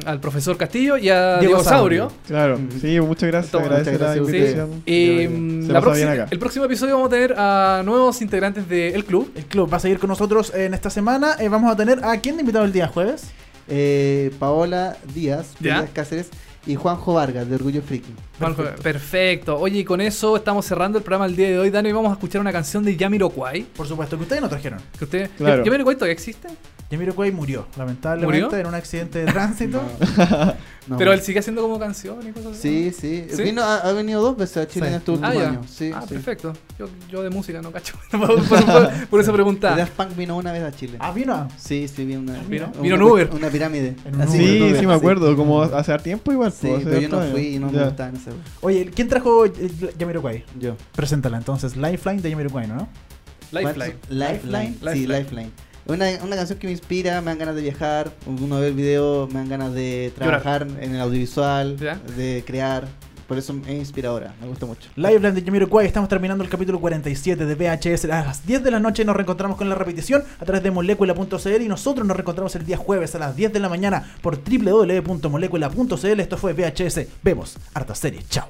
al profesor Castillo y a Diego Diego Saurio. Claro, sí, muchas gracias. Muchas gracias invitación. Eh, la próxima- acá. el próximo episodio vamos a tener a nuevos integrantes del club. El club va a seguir con nosotros en esta semana. Eh, vamos a tener a quién de invitado el día jueves. Eh, Paola Díaz. Díaz Cáceres y Juanjo Vargas de Orgullo Friki. Perfecto. Perfecto. Oye, y con eso estamos cerrando el programa el día de hoy, Dani. y Vamos a escuchar una canción de Yamiroquai. Por supuesto, que ustedes no trajeron. Que usted. Claro. ¿Yamiroquai todavía existe? Jamiroquai murió, lamentablemente, ¿Murió? en un accidente de tránsito. No. Pero él sigue haciendo como canción y cosas así. Sí, sí. ¿Sí? Vino, ha, ha venido dos veces a Chile Sí. en estos Ah, últimos ya. años. Sí, ah, sí. perfecto. Yo, yo de música no cacho. por, por- por- por eso The preguntaba. Daft Punk vino una vez a Chile. Ah, vino. a- Sí, sí, vino una, ¿Vino? una- Vino en una- Uber. Una pirámide. Un Uber. Sí, Uber, sí, me acuerdo, como hace tiempo igual. Sí, pues, pero yo no fui y no me gustaba en ese. Oye, ¿quién trajo eh, Jamiroquai? Yo. Preséntala entonces, Lifeline de Jamiroquai, ¿no? Lifeline. Lifeline. Sí, Lifeline. Una, una canción que me inspira, me dan ganas de viajar. Uno ve el video, me dan ganas de trabajar en el audiovisual, Ya. de crear. Por eso es inspiradora, me gusta mucho. Lifeline de Jamiroquai, estamos terminando el capítulo 47 de VHS. A las 10 de la noche nos reencontramos con la repetición a través de molecula.cl y nosotros nos reencontramos el día jueves a las 10 de la mañana por www.molecula.cl. Esto fue VHS. Vemos harta serie. Chao.